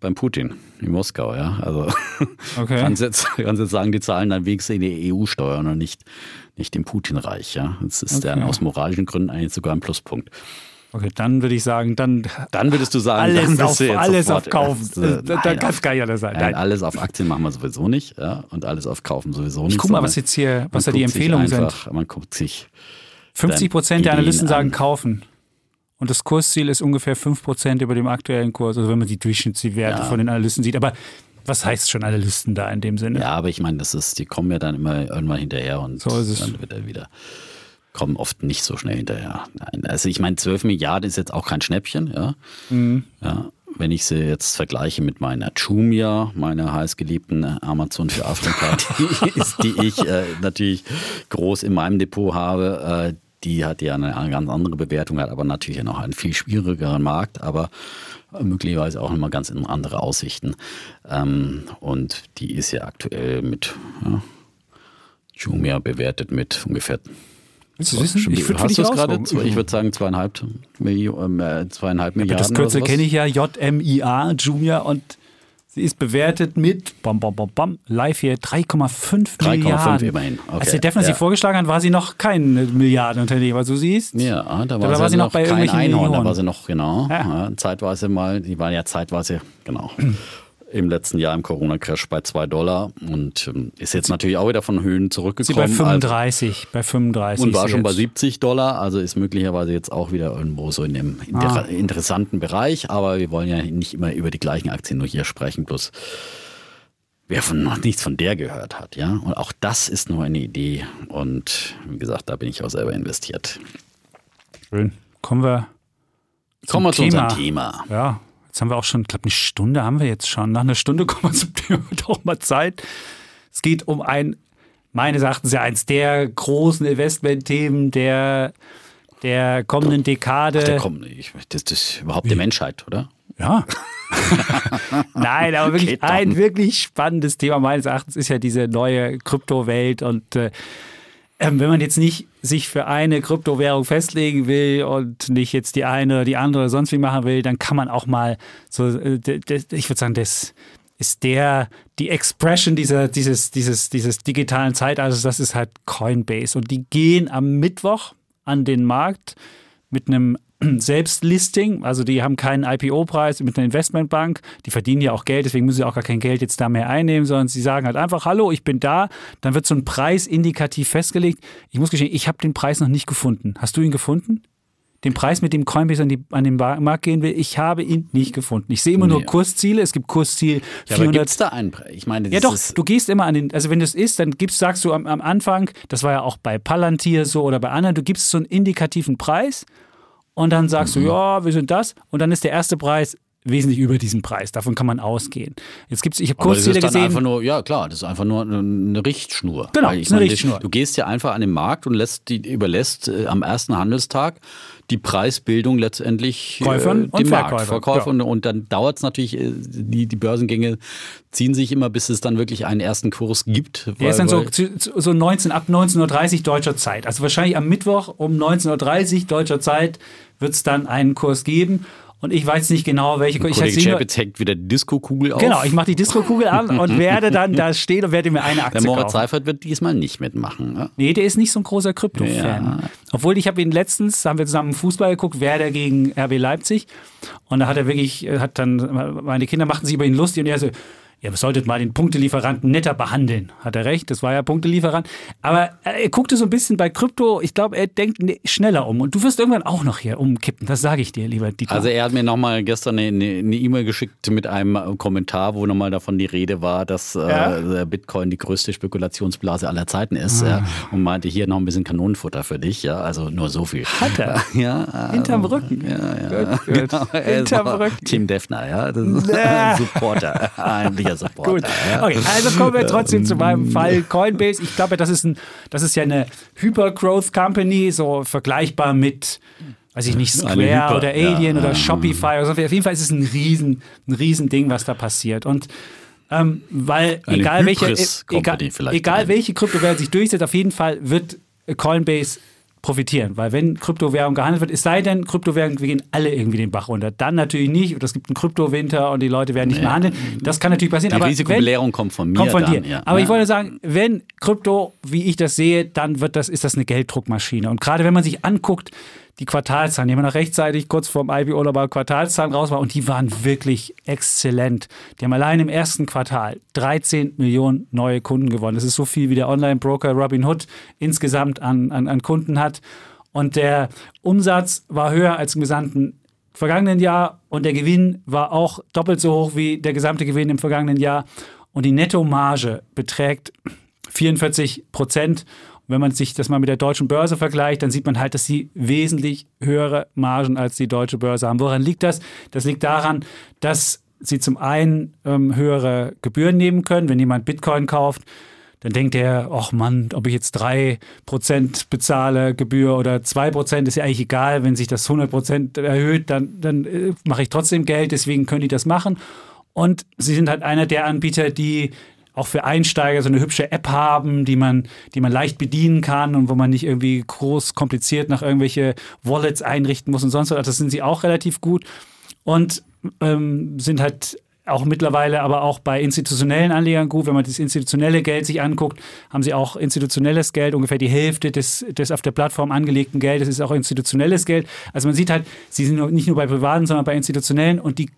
beim Putin in Moskau, ja. Also okay. kannst, jetzt, kannst jetzt sagen, die zahlen dann wenigstens in die EU-Steuern und nicht, nicht im Putin-Reich, ja. Das ist okay. dann aus moralischen Gründen eigentlich sogar ein Pluspunkt. Okay, dann würde ich sagen, dann. Dann würdest du sagen, alles, auf, alles auf Kaufen. Äh, da, kann es gar nicht sein. Nein. nein. alles auf Aktien machen wir sowieso nicht. Ja, und alles auf Kaufen sowieso nicht. Ich guck mal, was jetzt hier, was da die Empfehlungen einfach, sind. Man guckt sich. 50 Prozent der Analysten sagen kaufen. Und das Kursziel ist ungefähr 5 Prozent über dem aktuellen Kurs, also wenn man die Durchschnittswerte ja. von den Analysten sieht. Aber was heißt schon Analysten da in dem Sinne? Ja, aber ich meine, das ist, die kommen ja dann immer irgendwann hinterher und so dann wird er wieder kommen oft nicht so schnell hinterher. Nein, also ich meine, 12 Milliarden ist jetzt auch kein Schnäppchen, ja. Mhm. ja. Wenn ich sie jetzt vergleiche mit meiner Jumia, meiner heißgeliebten Amazon für Afrika, die, ist, die ich äh, natürlich groß in meinem Depot habe, äh, die hat ja eine, eine ganz andere Bewertung, hat aber natürlich noch einen viel schwierigeren Markt, aber möglicherweise auch nochmal ganz andere Aussichten. Ähm, und die ist ja aktuell mit ja, Jumia bewertet mit ungefähr Willst du wissen? Ich Hast du es gerade? Ich würde sagen zweieinhalb, Millionen, äh, zweieinhalb Milliarden. Das Kürzel kenne ich ja, JMIA, Junior und sie ist bewertet mit bam, bam, bam, bam, live hier 3,5 Milliarden. 3,5 immerhin. Okay. Als der Defner ja. sie vorgeschlagen hat, war sie noch kein Milliardenunternehmen, also sie ist. Ja, da war, da sie, war sie noch bei kein Einhorn, Millionen. da war sie noch, genau. Ja. Ja, zeitweise mal, die war ja zeitweise, genau im letzten Jahr im Corona-Crash bei 2 Dollar und ähm, ist jetzt natürlich auch wieder von Höhen zurückgekommen. Sie bei 35, also, bei 35. Und war schon jetzt. bei 70 Dollar, also ist möglicherweise jetzt auch wieder irgendwo so in dem ah. interessanten Bereich, aber wir wollen ja nicht immer über die gleichen Aktien nur hier sprechen, bloß wer von noch nichts von der gehört hat, ja. Und auch das ist nur eine Idee und wie gesagt, da bin ich auch selber investiert. Schön. Kommen wir Kommen wir zu Thema. unserem Thema. Ja, Jetzt haben wir auch schon, ich glaube, eine Stunde haben wir jetzt schon. Nach einer Stunde kommen wir zum Thema doch mal Zeit. Es geht um ein, meines Erachtens ja eins der großen Investmentthemen der, der kommenden Dekade. Ach, der kommende, das, das ist überhaupt Wie? der Menschheit, oder? Ja. Nein, aber wirklich ein wirklich spannendes Thema meines Erachtens ist ja diese neue Kryptowelt und äh, wenn man jetzt nicht sich für eine Kryptowährung festlegen will und nicht jetzt die eine oder die andere oder sonst wie machen will, dann kann man auch mal so, äh, ich würde sagen, das ist der, die Expression dieser, dieses, dieses, dieses digitalen Zeitalters, das ist halt Coinbase. Und die gehen am Mittwoch an den Markt mit einem Selbstlisting, also die haben keinen IPO-Preis mit einer Investmentbank, die verdienen ja auch Geld, deswegen müssen sie auch gar kein Geld jetzt da mehr einnehmen, sondern sie sagen halt einfach, hallo, ich bin da, dann wird so ein Preis indikativ festgelegt. Ich muss gestehen, ich habe den Preis noch nicht gefunden. Hast du ihn gefunden? den Preis, mit dem Coinbase an, die, an den Markt gehen will, ich habe ihn nicht gefunden. Ich sehe immer nee. nur Kursziele. Es gibt Kursziel 400. Ja, aber gibt's da einen Preis? Ich meine, ja doch, du gehst immer an den, also wenn du es isst, dann gibst, sagst du am, am Anfang, das war ja auch bei Palantir so oder bei anderen, du gibst so einen indikativen Preis und dann sagst mhm. du, ja, wir sind das und dann ist der erste Preis wesentlich über diesen Preis. Davon kann man ausgehen. Jetzt gibt's, ich habe Kursziele gesehen. Einfach nur, ja klar, das ist einfach nur eine Richtschnur. Genau, eine meine, Richtschnur. Du gehst ja einfach an den Markt und lässt die, überlässt äh, am ersten Handelstag die Preisbildung letztendlich Käufern äh, dem Markt, Verkäufern. Ja. Und dann dauert es natürlich, äh, die, die Börsengänge ziehen sich immer, bis es dann wirklich einen ersten Kurs gibt. Der ist dann so, so 19, ab 19.30 Uhr deutscher Zeit. Also wahrscheinlich am Mittwoch um 19.30 Uhr deutscher Zeit wird es dann einen Kurs geben. Und ich weiß nicht genau, welche Kollege ich Chapitz hängt wieder die Disco-Kugel auf. Genau, ich mache die Disco-Kugel an und werde dann da stehen und werde mir eine Aktie Der Moritz kaufen. Seifert wird diesmal nicht mitmachen. Ne? Nee, der ist nicht so ein großer Krypto-Fan. Ja. Obwohl ich habe ihn letztens, haben wir zusammen Fußball geguckt, Werder gegen RB Leipzig. Und da hat er wirklich, hat dann, meine Kinder machten sich über ihn lustig und er so, ihr solltet mal den Punktelieferanten netter behandeln. Hat er recht, das war ja Punktelieferant. Aber er guckte so ein bisschen bei Krypto, ich glaube, er denkt schneller um. Und du wirst irgendwann auch noch hier umkippen, das sage ich dir, lieber Dieter. Also er hat mir nochmal gestern eine E-Mail geschickt mit einem Kommentar, wo nochmal davon die Rede war, dass äh, ja? äh, Bitcoin die größte Spekulationsblase aller Zeiten ist. Ah. Ja, und meinte, hier noch ein bisschen Kanonenfutter für dich. Ja, also nur so viel. Hat er? Ja. Hinterm Rücken. Ja, ja. Gut, gut. Genau, Hinterm Rücken. Team Defner, ja. Das ist ein Supporter. Ein Supporter. Gut. Okay, also kommen wir trotzdem zu meinem Fall Coinbase. Ich glaube, das ist, ein, das ist ja eine Hyper-Growth Company, so vergleichbar mit weiß ich nicht, Square oder Alien ja, oder Shopify oder so. Auf jeden Fall ist es ein riesen, ein riesen Ding, was da passiert. Und ähm, weil Eine egal welche, e-, egal, egal welche Kryptowährung sich durchsetzt, auf jeden Fall wird Coinbase profitieren. Weil wenn Kryptowährung gehandelt wird, es sei denn, Kryptowährungen gehen alle irgendwie den Bach runter. Dann natürlich nicht. Und es gibt einen Kryptowinter und die Leute werden nicht ja. mehr handeln. Das kann natürlich passieren. Die aber Risikobelehrung kommt von mir. Kommt von dann, dir. Ja. Aber ja. ich wollte sagen, wenn Krypto, wie ich das sehe, dann wird das, ist das eine Gelddruckmaschine. Und gerade wenn man sich anguckt, die Quartalzahlen, die haben noch rechtzeitig kurz vorm IPO nochmal Quartalzahlen raus war und die waren wirklich exzellent. Die haben allein im ersten Quartal 13 Millionen neue Kunden gewonnen. Das ist so viel, wie der Online-Broker Robinhood insgesamt an, an, an Kunden hat. Und der Umsatz war höher als im gesamten vergangenen Jahr und der Gewinn war auch doppelt so hoch wie der gesamte Gewinn im vergangenen Jahr. Und die Nettomarge beträgt 44 Prozent. Wenn man sich das mal mit der deutschen Börse vergleicht, dann sieht man halt, dass sie wesentlich höhere Margen als die deutsche Börse haben. Woran liegt das? Das liegt daran, dass sie zum einen ähm, höhere Gebühren nehmen können. Wenn jemand Bitcoin kauft, dann denkt er, ach Mann, ob ich jetzt 3% bezahle Gebühr oder 2%, ist ja eigentlich egal. Wenn sich das 100% erhöht, dann, dann äh, mache ich trotzdem Geld, deswegen können die das machen. Und sie sind halt einer der Anbieter, die auch für Einsteiger so eine hübsche App haben, die man, die man leicht bedienen kann und wo man nicht irgendwie groß kompliziert nach irgendwelche Wallets einrichten muss und sonst was. Das sind sie auch relativ gut und ähm, sind halt auch mittlerweile aber auch bei institutionellen Anlegern gut. Wenn man das institutionelle Geld sich anguckt, haben sie auch institutionelles Geld. Ungefähr die Hälfte des, des auf der Plattform angelegten Geldes ist auch institutionelles Geld. Also man sieht halt, sie sind nicht nur bei privaten, sondern bei institutionellen und die,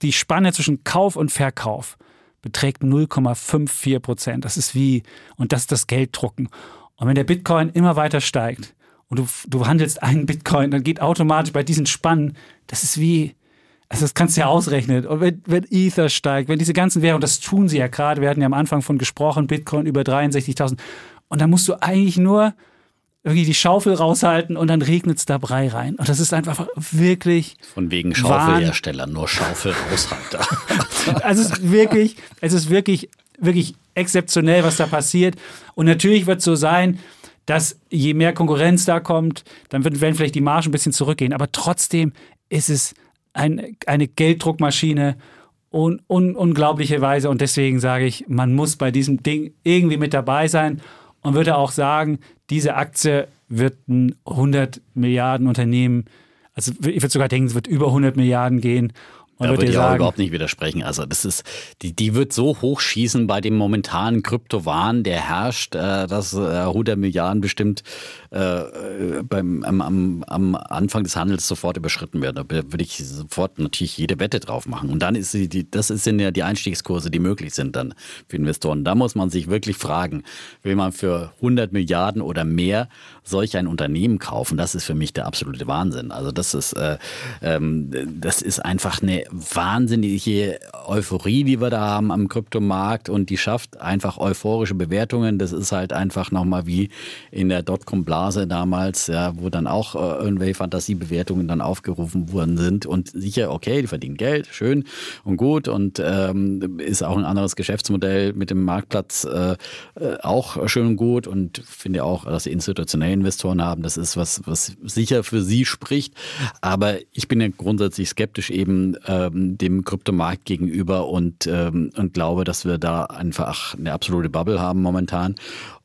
die Spanne zwischen Kauf und Verkauf beträgt 0,54 Prozent. Das ist wie, und das ist das Gelddrucken. Und wenn der Bitcoin immer weiter steigt und du, du handelst einen Bitcoin, dann geht automatisch bei diesen Spannen, das ist wie, also das kannst du ja ausrechnen. Und wenn, wenn Ether steigt, wenn diese ganzen Währungen, das tun sie ja gerade, wir hatten ja am Anfang von gesprochen, Bitcoin über 63.000. Und dann musst du eigentlich nur irgendwie die Schaufel raushalten und dann regnet es da Brei rein. Und das ist einfach wirklich. Von wegen Schaufelhersteller, nur Schaufel Haushalter. also es ist wirklich, es ist wirklich, wirklich exzeptionell, was da passiert. Und natürlich wird es so sein, dass je mehr Konkurrenz da kommt, dann werden vielleicht die Margen ein bisschen zurückgehen. Aber trotzdem ist es ein, eine Gelddruckmaschine un, un, unglaublicherweise. Und deswegen sage ich, man muss bei diesem Ding irgendwie mit dabei sein und würde auch sagen, diese Aktie wird ein 100 Milliarden Unternehmen, also ich würde sogar denken, es wird über 100 Milliarden gehen. Und da würde ich auch überhaupt nicht widersprechen. Also das ist, die, die wird so hochschießen bei dem momentanen Kryptowahn, der herrscht, äh, dass äh, 100 Milliarden bestimmt äh, beim, am, am, am Anfang des Handels sofort überschritten werden. Da würde ich sofort natürlich jede Wette drauf machen. Und dann ist sie, die, das sind ja die Einstiegskurse, die möglich sind dann für Investoren. Da muss man sich wirklich fragen, will man für 100 Milliarden oder mehr solch ein Unternehmen kaufen? Das ist für mich der absolute Wahnsinn. Also das ist, äh, ähm, das ist einfach eine wahnsinnige Euphorie, die wir da haben am Kryptomarkt. Und die schafft einfach euphorische Bewertungen. Das ist halt einfach nochmal wie in der Dotcom-Blase damals, ja, wo dann auch äh, irgendwelche Fantasiebewertungen dann aufgerufen worden sind. Und sicher, okay, die verdienen Geld, schön und gut. Und ähm, ist auch ein anderes Geschäftsmodell mit dem Marktplatz äh, äh auch schön und gut. Und finde auch, dass die institutionellen Investoren haben, das ist was, was sicher für sie spricht. Aber ich bin ja grundsätzlich skeptisch eben ähm, dem Kryptomarkt gegenüber und, ähm, und glaube, dass wir da einfach eine absolute Bubble haben momentan.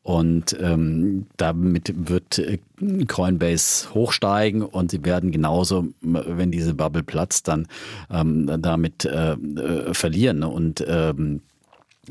Und ähm, damit wird äh, Coinbase hochsteigen und sie werden genauso, wenn diese Bubble platzt, dann ähm, damit äh, äh, verlieren. Und ähm,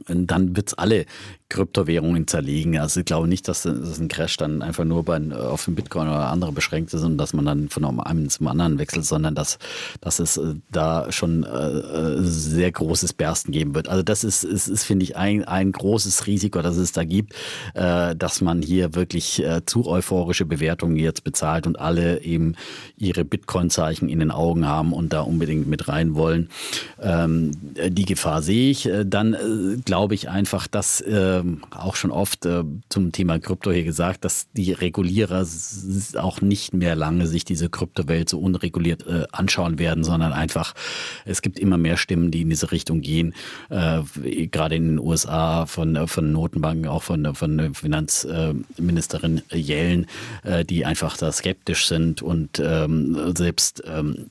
dann wird es alle Kryptowährungen zerlegen. Also ich glaube nicht, dass das ein Crash dann einfach nur bei, auf den Bitcoin oder andere beschränkt ist und dass man dann von einem zum anderen wechselt, sondern dass, dass es äh, da schon äh, sehr großes Bersten geben wird. Also das ist, ist, ist finde ich, ein, ein großes Risiko, das es da gibt, äh, dass man hier wirklich äh, zu euphorische Bewertungen jetzt bezahlt und alle eben ihre Bitcoin-Zeichen in den Augen haben und da unbedingt mit rein wollen. Ähm, die Gefahr sehe ich. Äh, dann äh, glaube ich einfach, dass äh, auch schon oft äh, zum Thema Krypto hier gesagt, dass die Regulierer auch nicht mehr lange sich diese Kryptowelt so unreguliert äh, anschauen werden, sondern einfach, es gibt immer mehr Stimmen, die in diese Richtung gehen, äh, gerade in den USA von, von Notenbanken, auch von, von Finanzministerin Yellen, die einfach da skeptisch sind und ähm, selbst ähm,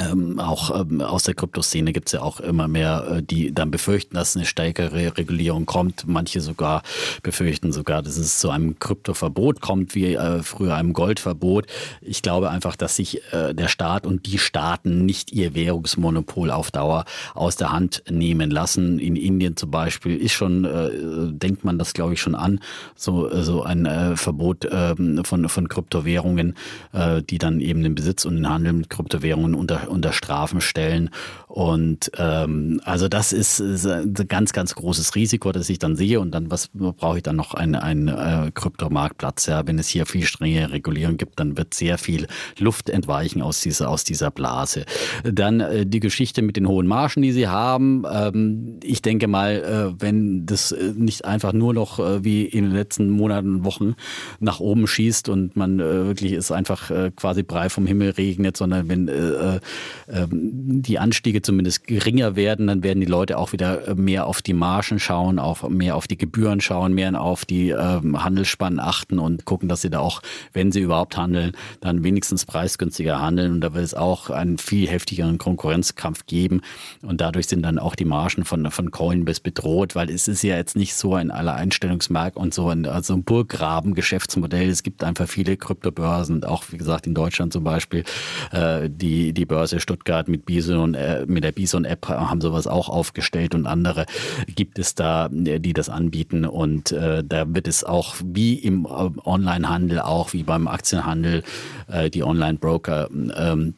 ähm, auch ähm, aus der Kryptoszene gibt es ja auch immer mehr, äh, die dann befürchten, dass eine stärkere Regulierung kommt. Manche sogar befürchten sogar, dass es zu einem Kryptoverbot kommt, wie äh, früher einem Goldverbot. Ich glaube einfach, dass sich äh, der Staat und die Staaten nicht ihr Währungsmonopol auf Dauer aus der Hand nehmen lassen. In Indien zum Beispiel ist schon, äh, denkt man das glaube ich schon an, so, so ein äh, Verbot ähm, von, von Kryptowährungen, äh, die dann eben den Besitz und den Handel mit Kryptowährungen unter unter Strafen stellen. Und ähm, also das ist, ist, ein ganz, ganz großes Risiko, das ich dann sehe. Und dann, was brauche ich dann noch? Ein, ein äh, Kryptomarktplatz. Ja, wenn es hier viel strenge Regulierung gibt, dann wird sehr viel Luft entweichen aus dieser, aus dieser Blase. Dann äh, die Geschichte mit den hohen Margen, die sie haben. Ähm, ich denke mal, äh, wenn das äh, nicht einfach nur noch äh, wie in den letzten Monaten und Wochen nach oben schießt und man äh, wirklich ist einfach äh, quasi Brei vom Himmel regnet, sondern wenn äh, ähm, die Anstiege zumindest geringer werden, dann werden die Leute auch wieder äh, mehr auf die Margen schauen, auch mehr auf die Gebühren schauen, mehr auf die ähm, Handelsspannen achten und gucken, dass sie da auch, wenn sie überhaupt handeln, dann wenigstens preisgünstiger handeln. Und da wird es auch einen viel heftigeren Konkurrenzkampf geben. Und dadurch sind dann auch die Margen von, von Coinbase bedroht, weil es ist ja jetzt nicht so ein aller Einstellungsmarkt und so ein, also ein Burggraben-Geschäftsmodell. Es gibt einfach viele Kryptobörsen, auch wie gesagt in Deutschland zum Beispiel, äh, die, die Börse Börse Stuttgart mit Bison, äh, mit der Bison App haben sowas auch aufgestellt und andere gibt es da, äh, die das anbieten. Und äh, da wird es auch wie im äh, Onlinehandel, auch wie beim Aktienhandel, äh, die Online-Broker ähm,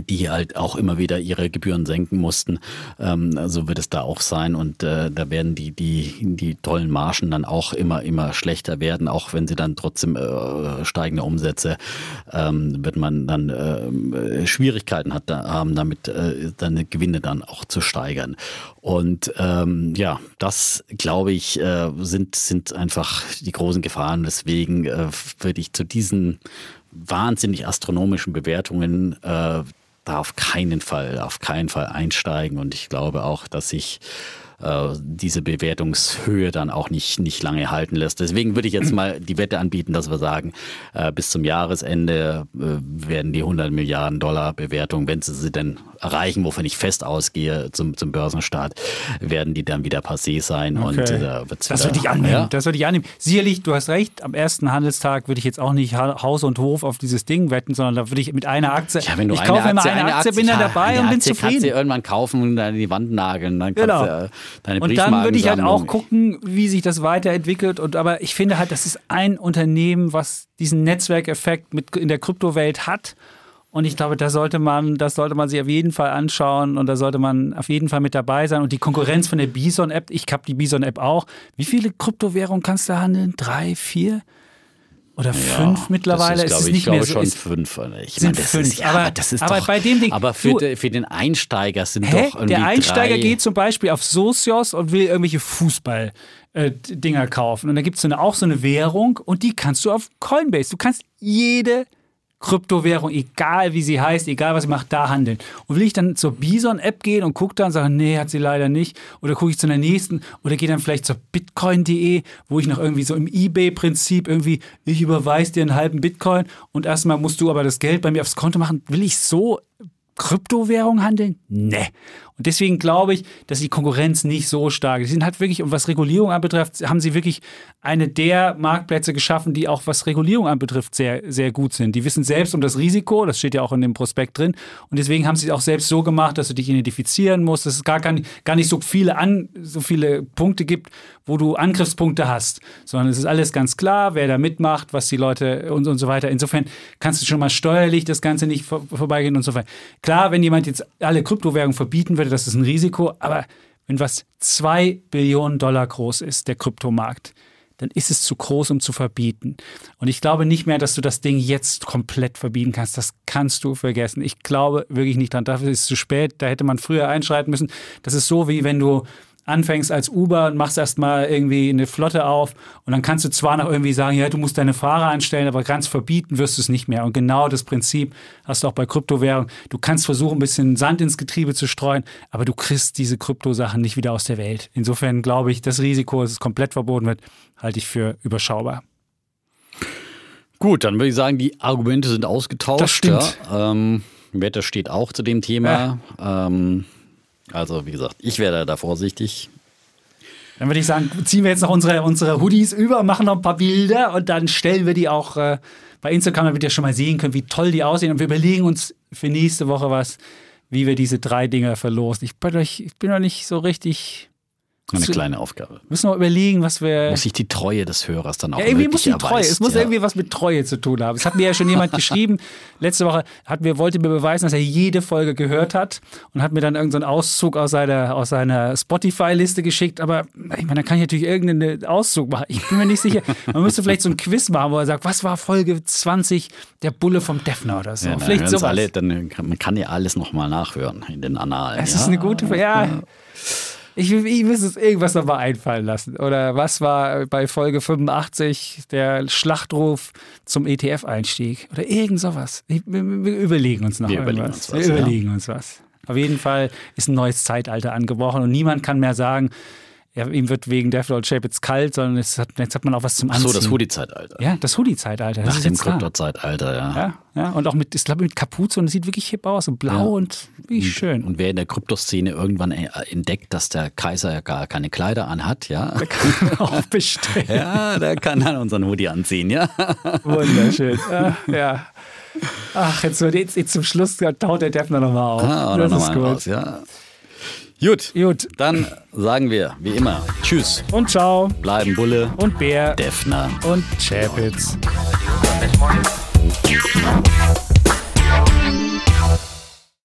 die halt auch immer wieder ihre Gebühren senken mussten. Ähm, so wird es da auch sein und äh, da werden die, die, die tollen Margen dann auch immer, immer schlechter werden, auch wenn sie dann trotzdem äh, steigende Umsätze, ähm, wird man dann äh, Schwierigkeiten hat, da, haben damit äh, seine Gewinne dann auch zu steigern. Und ähm, ja, das glaube ich, äh, sind, sind einfach die großen Gefahren. Deswegen äh, würde ich zu diesen wahnsinnig astronomischen Bewertungen äh, da auf keinen Fall, auf keinen Fall einsteigen. Und ich glaube auch, dass sich äh, diese Bewertungshöhe dann auch nicht, nicht lange halten lässt. Deswegen würde ich jetzt mal die Wette anbieten, dass wir sagen, äh, bis zum Jahresende äh, werden die 100 Milliarden Dollar Bewertung, wenn sie sie denn erreichen, wovon ich fest ausgehe zum, zum Börsenstart, werden die dann wieder passé sein. Okay. Und äh, das würde ich annehmen. Ja? Das würde ich annehmen. Sicherlich, du hast recht, am ersten Handelstag würde ich jetzt auch nicht Haus und Hof auf dieses Ding wetten, sondern da würde ich mit einer Aktie. Ja, wenn du ich eine kaufe Aktie, immer eine Aktie, bin dann dabei und bin Aktie zufrieden. Kannst du irgendwann kaufen und dann in die Wand nageln. Dann genau. Du, deine und dann würde ich halt auch gucken, wie sich das weiterentwickelt. Und aber ich finde halt, das ist ein Unternehmen, was diesen Netzwerkeffekt mit in der Kryptowelt hat und ich glaube, da sollte man, das sollte man sich auf jeden Fall anschauen und da sollte man auf jeden Fall mit dabei sein. Und die Konkurrenz von der Bison-App, ich habe die Bison-App auch. Wie viele Kryptowährungen kannst du handeln? Drei, vier? Oder ja, fünf mittlerweile? Das ist, ist es nicht ich mehr so, schon ist, fünf. Ich sind meine, fünf. Ist, ja, aber, das ist aber doch, bei dem Ding. Aber für, du, für den Einsteiger sind hä? doch irgendwie Der Einsteiger drei. geht zum Beispiel auf Socios und will irgendwelche Fußball-Dinger äh, kaufen. Und da gibt es auch so eine Währung und die kannst du auf Coinbase. Du kannst jede Kryptowährung, egal wie sie heißt, egal was sie macht, da handeln. Und will ich dann zur Bison-App gehen und gucke dann und sage, nee, hat sie leider nicht. Oder gucke ich zu der nächsten oder gehe dann vielleicht zur bitcoin.de, wo ich noch irgendwie so im Ebay-Prinzip irgendwie, ich überweise dir einen halben Bitcoin und erstmal musst du aber das Geld bei mir aufs Konto machen. Will ich so Kryptowährung handeln? Nee. Und deswegen glaube ich, dass die Konkurrenz nicht so stark ist. Sie sind halt wirklich, und was Regulierung anbetrifft, haben sie wirklich eine der Marktplätze geschaffen, die auch was Regulierung anbetrifft sehr, sehr gut sind. Die wissen selbst um das Risiko, das steht ja auch in dem Prospekt drin. Und deswegen haben sie es auch selbst so gemacht, dass du dich identifizieren musst, dass es gar, nicht, gar nicht so viele, an, so viele Punkte gibt, wo du Angriffspunkte hast, sondern es ist alles ganz klar, wer da mitmacht, was die Leute und, und so weiter. Insofern kannst du schon mal steuerlich das Ganze nicht vor, vorbeigehen und so weiter. Klar, wenn jemand jetzt alle Kryptowährungen verbieten würde, das ist ein Risiko, aber wenn was zwei Billionen Dollar groß ist, der Kryptomarkt, dann ist es zu groß, um zu verbieten. Und ich glaube nicht mehr, dass du das Ding jetzt komplett verbieten kannst. Das kannst du vergessen. Ich glaube wirklich nicht dran. Dafür ist es zu spät. Da hätte man früher einschreiten müssen. Das ist so, wie wenn du anfängst als Uber und machst erstmal irgendwie eine Flotte auf und dann kannst du zwar noch irgendwie sagen, ja, du musst deine Fahrer einstellen, aber ganz verbieten wirst du es nicht mehr. Und genau das Prinzip hast du auch bei Kryptowährungen. Du kannst versuchen, ein bisschen Sand ins Getriebe zu streuen, aber du kriegst diese Kryptosachen nicht wieder aus der Welt. Insofern glaube ich, das Risiko, dass es komplett verboten wird, halte ich für überschaubar. Gut, dann würde ich sagen, die Argumente sind ausgetauscht. Das stimmt. Ja. Ähm, Wetter steht auch zu dem Thema. Ja. Ähm, also, wie gesagt, ich wäre da vorsichtig. Dann würde ich sagen, ziehen wir jetzt noch unsere, unsere Hoodies über, machen noch ein paar Bilder und dann stellen wir die auch äh, bei Instagram, damit ihr schon mal sehen könnt, wie toll die aussehen. Und wir überlegen uns für nächste Woche was, wie wir diese drei Dinger verlosen. Ich bin, ich bin noch nicht so richtig eine kleine Aufgabe. Müssen wir überlegen, was wir. Muss ich die Treue des Hörers dann auch ja, irgendwie muss die Treue. Es muss ja. irgendwie was mit Treue zu tun haben. Es hat mir ja schon jemand geschrieben. Letzte Woche hat mir, wollte mir beweisen, dass er jede Folge gehört hat und hat mir dann irgendeinen so Auszug aus seiner, aus seiner Spotify-Liste geschickt. Aber ich meine, da kann ich natürlich irgendeinen Auszug machen. Ich bin mir nicht sicher. Man müsste vielleicht so ein Quiz machen, wo er sagt, was war Folge 20 der Bulle vom Defner oder so. Ja, vielleicht sowas. Alle, dann man kann ja alles nochmal nachhören in den Annalen. Es ist eine gute, ja. Ich, ich müsste es irgendwas nochmal einfallen lassen. Oder was war bei Folge 85 der Schlachtruf zum ETF-Einstieg? Oder irgend sowas. Ich, wir, wir, überlegen uns noch wir. Überlegen uns was, wir überlegen ja. uns was. Auf jeden Fall ist ein neues Zeitalter angebrochen und niemand kann mehr sagen, ja, ihm wird wegen Death Lord Shape jetzt kalt, sondern hat, jetzt hat man auch was zum Anziehen. Ach so, das Hoodie-Zeitalter. Ja, das Hoodie-Zeitalter. Nach dem Krypto-Zeitalter, ja. ja. Ja, und auch mit, ich glaube, mit Kapuze und es sieht wirklich hip aus, so blau ja. und wie schön. Und wer in der Kryptoszene irgendwann äh, entdeckt, dass der Kaiser ja gar keine Kleider anhat, ja. Der kann auch bestellen. ja, der kann dann unseren Hoodie anziehen, ja. Wunderschön. Ja. ja. Ach, jetzt, jetzt, jetzt zum Schluss taut der Defner nochmal auf. Ah, das ist gut. Raus, ja. Gut. Gut. Dann sagen wir, wie immer, Tschüss. Und ciao. Bleiben Bulle. Und Bär. Defner. Und Chapitz.